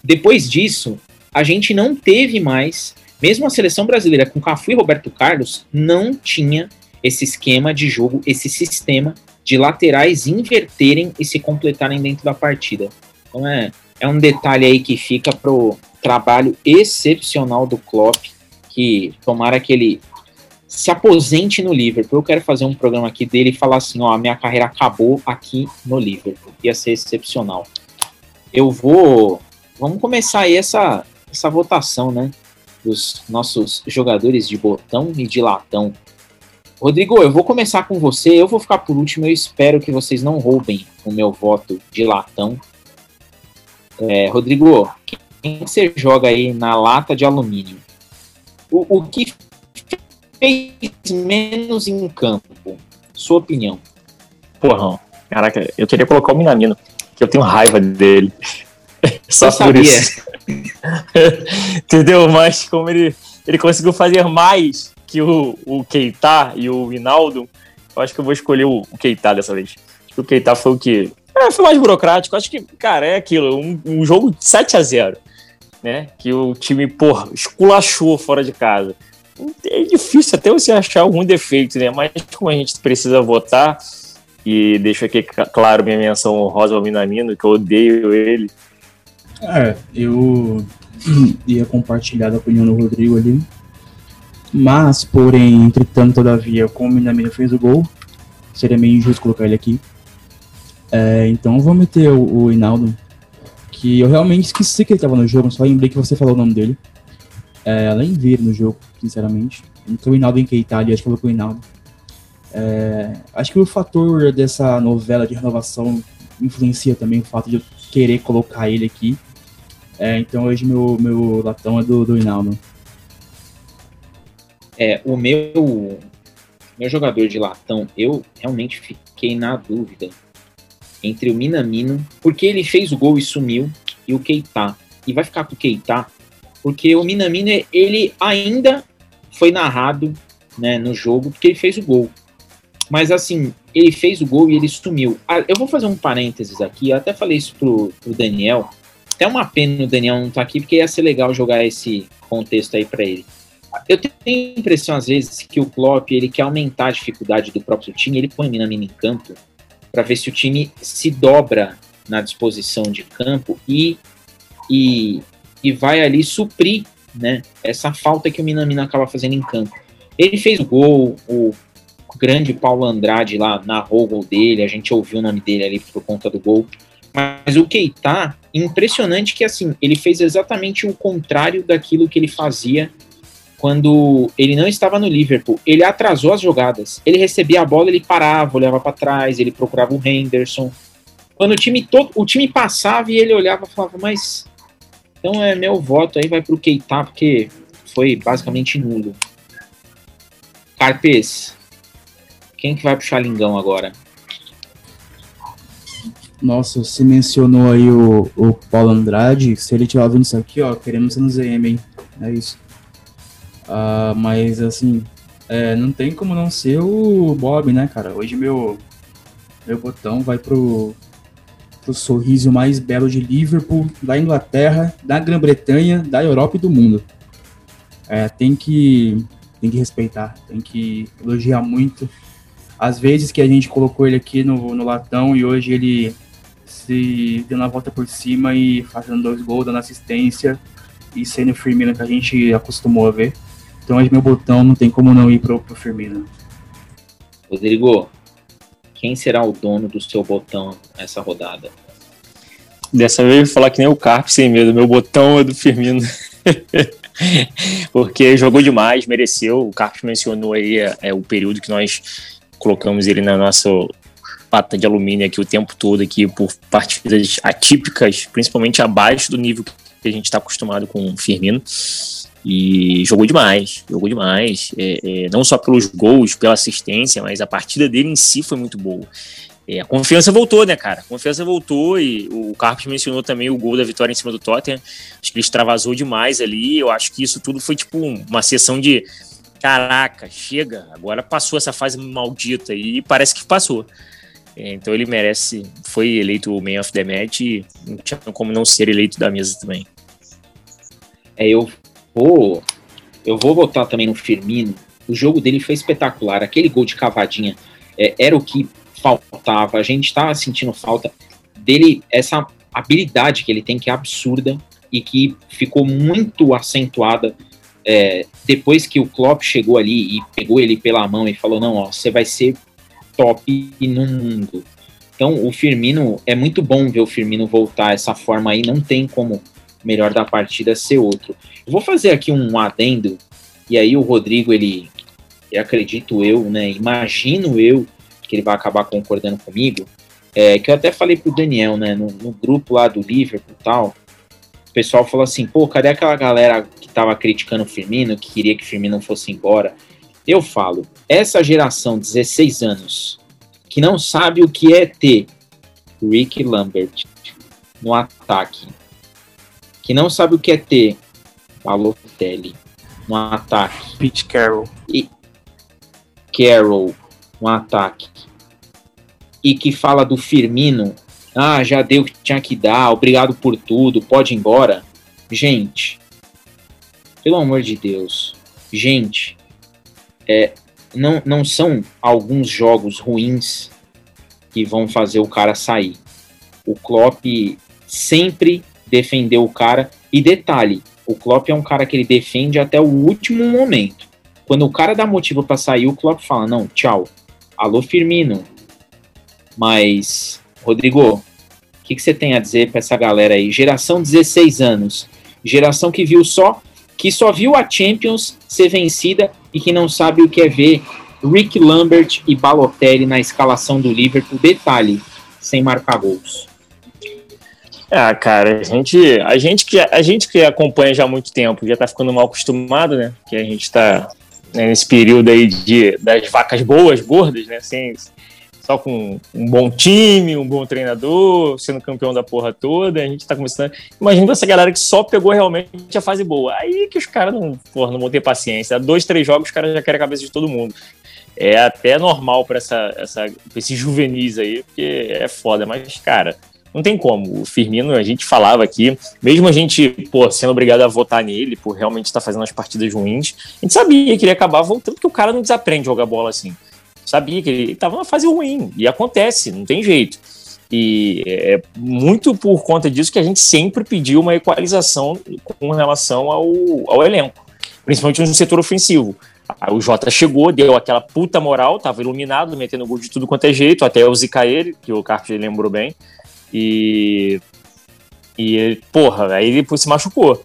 Depois disso, a gente não teve mais, mesmo a seleção brasileira com Cafu e Roberto Carlos, não tinha esse esquema de jogo, esse sistema de laterais inverterem e se completarem dentro da partida. Então é, é um detalhe aí que fica pro trabalho excepcional do Klopp, que tomara que ele se aposente no Liverpool. Eu quero fazer um programa aqui dele e falar assim, ó, a minha carreira acabou aqui no Liverpool. Ia ser excepcional. Eu vou, vamos começar aí essa essa votação, né, dos nossos jogadores de botão e de latão. Rodrigo, eu vou começar com você, eu vou ficar por último, eu espero que vocês não roubem o meu voto de latão. É, Rodrigo, quem você joga aí na lata de alumínio? O, o que fez menos em campo? Sua opinião. Porra, caraca, eu queria colocar o Minamino, que eu tenho raiva dele. Só eu por sabia. isso. Entendeu? Mas como ele, ele conseguiu fazer mais que o, o Keita e o Hinaldo, eu acho que eu vou escolher o, o Keita dessa vez. Acho que o Keita foi o que. É, foi mais burocrático. Acho que, cara, é aquilo. Um, um jogo de 7 a 0 né? Que o time, porra, esculachou fora de casa é difícil até você achar algum defeito, né? Mas como a gente precisa votar, e deixo aqui claro minha menção honrosa ao Minamino, que eu odeio ele. É, eu ia compartilhar a opinião do Rodrigo ali. Mas, porém, entretanto, todavia, como o Minamino fez o gol, seria meio injusto colocar ele aqui. É, então vou meter o, o Hinaldo, que eu realmente esqueci que ele estava no jogo, só lembrei que você falou o nome dele. É, além vir no jogo, sinceramente. Então o Hinaldo em Keita acho que com o Hinaldo. É, acho que o fator dessa novela de renovação influencia também o fato de eu querer colocar ele aqui. É, então hoje meu, meu latão é do, do Hinaldo. É, o meu, meu jogador de latão, eu realmente fiquei na dúvida entre o Minamino, porque ele fez o gol e sumiu, e o Keita. E vai ficar com o Keita, porque o Minamino, ele ainda foi narrado né, no jogo, porque ele fez o gol. Mas assim, ele fez o gol e ele sumiu. Ah, eu vou fazer um parênteses aqui, eu até falei isso pro, pro Daniel. Até uma pena o Daniel não estar tá aqui, porque ia ser legal jogar esse contexto aí para ele. Eu tenho a impressão, às vezes, que o Klopp ele quer aumentar a dificuldade do próprio time, ele põe o Minamino em campo para ver se o time se dobra na disposição de campo e, e e vai ali suprir né, essa falta que o Minamino acaba fazendo em campo. Ele fez o gol, o grande Paulo Andrade lá narrou o gol dele, a gente ouviu o nome dele ali por conta do gol. Mas o Keita, impressionante que assim, ele fez exatamente o contrário daquilo que ele fazia quando ele não estava no Liverpool. Ele atrasou as jogadas. Ele recebia a bola, ele parava, olhava para trás, ele procurava o Henderson. Quando o time todo, o time passava e ele olhava e falava, mas então é meu voto aí vai pro Keita, porque foi basicamente nulo. Carpes, quem que vai pro Xalingão agora? Nossa, você mencionou aí o, o Paulo Andrade. Se ele tiver ouvindo isso aqui, ó, queremos no ZM, hein? É isso. Uh, mas, assim, é, não tem como não ser o Bob, né, cara? Hoje meu, meu botão vai pro, pro sorriso mais belo de Liverpool, da Inglaterra, da Grã-Bretanha, da Europa e do mundo. É, tem que tem que respeitar, tem que elogiar muito. Às vezes que a gente colocou ele aqui no, no latão e hoje ele se dando a volta por cima e fazendo dois gols, dando assistência e sendo o Firmino que a gente acostumou a ver. Então hoje meu botão não tem como não ir pro, pro Firmino. Rodrigo, quem será o dono do seu botão nessa rodada? Dessa vez eu vou falar que nem o Carpe sem medo, meu botão é do Firmino. Porque jogou demais, mereceu. O Carpe mencionou aí é, é, o período que nós colocamos ele na nossa pata de alumínio aqui o tempo todo aqui por partidas atípicas, principalmente abaixo do nível que a gente está acostumado com o Firmino. E jogou demais, jogou demais. É, é, não só pelos gols, pela assistência, mas a partida dele em si foi muito boa. É, a confiança voltou, né, cara? A confiança voltou e o Carlos mencionou também o gol da vitória em cima do Tottenham. Acho que ele extravasou demais ali. Eu acho que isso tudo foi tipo uma sessão de caraca, chega, agora passou essa fase maldita e parece que passou. É, então ele merece, foi eleito o Man of the Match e não tinha como não ser eleito da mesa também. É, eu vou, eu vou votar também no Firmino. O jogo dele foi espetacular. Aquele gol de cavadinha é, era o que faltava. A gente estava sentindo falta dele, essa habilidade que ele tem, que é absurda e que ficou muito acentuada é, depois que o Klopp chegou ali e pegou ele pela mão e falou: Não, ó, você vai ser top no mundo. Então, o Firmino, é muito bom ver o Firmino voltar essa forma aí, não tem como melhor da partida ser outro. Eu vou fazer aqui um adendo, e aí o Rodrigo, ele, acredito eu, né, imagino eu que ele vai acabar concordando comigo, é, que eu até falei pro Daniel, né, no, no grupo lá do Liverpool e tal, o pessoal falou assim, pô, cadê aquela galera que tava criticando o Firmino, que queria que o Firmino fosse embora? Eu falo, essa geração, 16 anos, que não sabe o que é ter Rick Lambert no ataque, que não sabe o que é ter Balotelli no ataque, Pete Carroll e Carroll no ataque, e que fala do Firmino, ah, já deu o que tinha que dar, obrigado por tudo, pode ir embora. Gente, pelo amor de Deus, gente, é, não, não são alguns jogos ruins que vão fazer o cara sair. O Klopp sempre defendeu o cara. E detalhe, o Klopp é um cara que ele defende até o último momento. Quando o cara dá motivo para sair, o Klopp fala: não, tchau. Alô, Firmino. Mas, Rodrigo, o que, você tem a dizer para essa galera aí? Geração 16 anos. Geração que viu só que só viu a Champions ser vencida e que não sabe o que é ver Rick Lambert e Balotelli na escalação do Liverpool. Detalhe, sem marcar gols. Ah, cara, a gente, a gente que a gente que acompanha já há muito tempo, já tá ficando mal acostumado, né? Que a gente tá né, nesse período aí de das vacas boas, gordas, né? Sem, só com um bom time, um bom treinador, sendo campeão da porra toda, a gente tá começando. Imagina essa galera que só pegou realmente a fase boa. Aí que os caras não, porra, não vão ter paciência. Dois, três jogos, os caras já querem a cabeça de todo mundo. É até normal para essa, essa, esses juvenis aí, porque é foda, mas, cara, não tem como. O Firmino, a gente falava aqui, mesmo a gente, pô, sendo obrigado a votar nele por realmente estar tá fazendo as partidas ruins, a gente sabia que ele ia acabar voltando, porque o cara não desaprende a jogar bola assim sabia que ele estava numa fase ruim, e acontece, não tem jeito. E é muito por conta disso que a gente sempre pediu uma equalização com relação ao, ao elenco, principalmente no setor ofensivo. O Jota chegou, deu aquela puta moral, tava iluminado, metendo gol de tudo quanto é jeito, até o Zicaer, que o Carpe lembrou bem. E. E, porra, aí ele se machucou.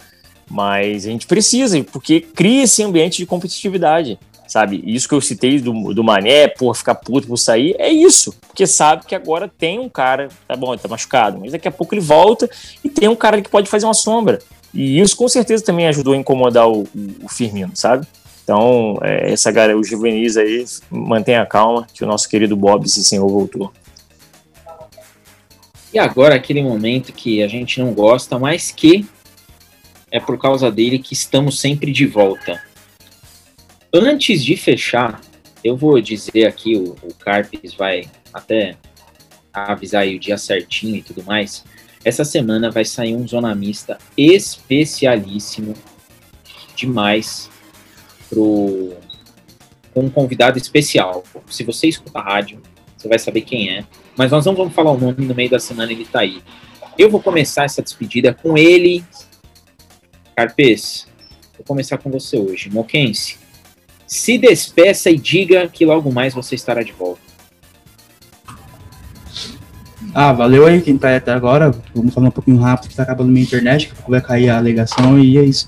Mas a gente precisa, porque cria esse ambiente de competitividade sabe? Isso que eu citei do, do Mané, por ficar puto por sair, é isso. Porque sabe que agora tem um cara, tá bom, ele tá machucado, mas daqui a pouco ele volta e tem um cara que pode fazer uma sombra. E isso com certeza também ajudou a incomodar o, o Firmino, sabe? Então, é, essa galera, os juvenis aí, mantenha calma, que o nosso querido Bob, esse senhor, voltou. E agora aquele momento que a gente não gosta, mas que é por causa dele que estamos sempre de volta. Antes de fechar, eu vou dizer aqui, o, o Carpes vai até avisar aí o dia certinho e tudo mais. Essa semana vai sair um zonamista especialíssimo demais pro, com um convidado especial. Se você escuta a rádio, você vai saber quem é. Mas nós não vamos falar o nome no meio da semana, ele tá aí. Eu vou começar essa despedida com ele. Carpes, vou começar com você hoje. Moquense, se despeça e diga que logo mais você estará de volta. Ah, valeu aí quem tá até agora. Vamos falar um pouquinho rápido que tá acabando minha internet, que vai cair a ligação e é isso.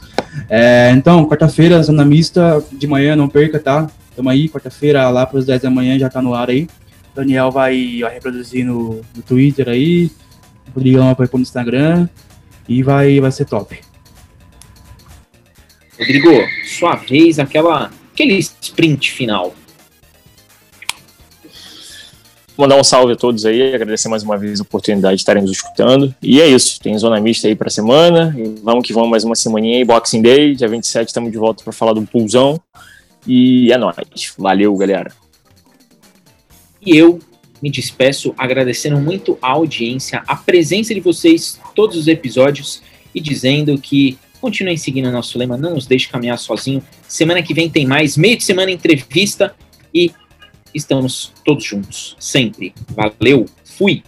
É, então, quarta-feira, zona mista, de manhã, não perca, tá? Tamo aí, quarta-feira, lá pros 10 da manhã, já tá no ar aí. Daniel vai, vai reproduzir no, no Twitter aí, o Rodrigão vai pôr no Instagram e vai, vai ser top. Rodrigo, sua vez, aquela, aquele sprint final. Mandar um salve a todos aí, agradecer mais uma vez a oportunidade de estarem nos escutando. E é isso, tem zona mista aí pra semana. E vamos que vamos mais uma semaninha aí, Boxing Day, dia 27 estamos de volta para falar do pulsão. E é nóis. Valeu, galera. E eu me despeço agradecendo muito a audiência, a presença de vocês todos os episódios e dizendo que continuem seguindo o nosso lema, não nos deixe caminhar sozinho. Semana que vem tem mais, meio de semana entrevista e estamos todos juntos, sempre. Valeu, fui!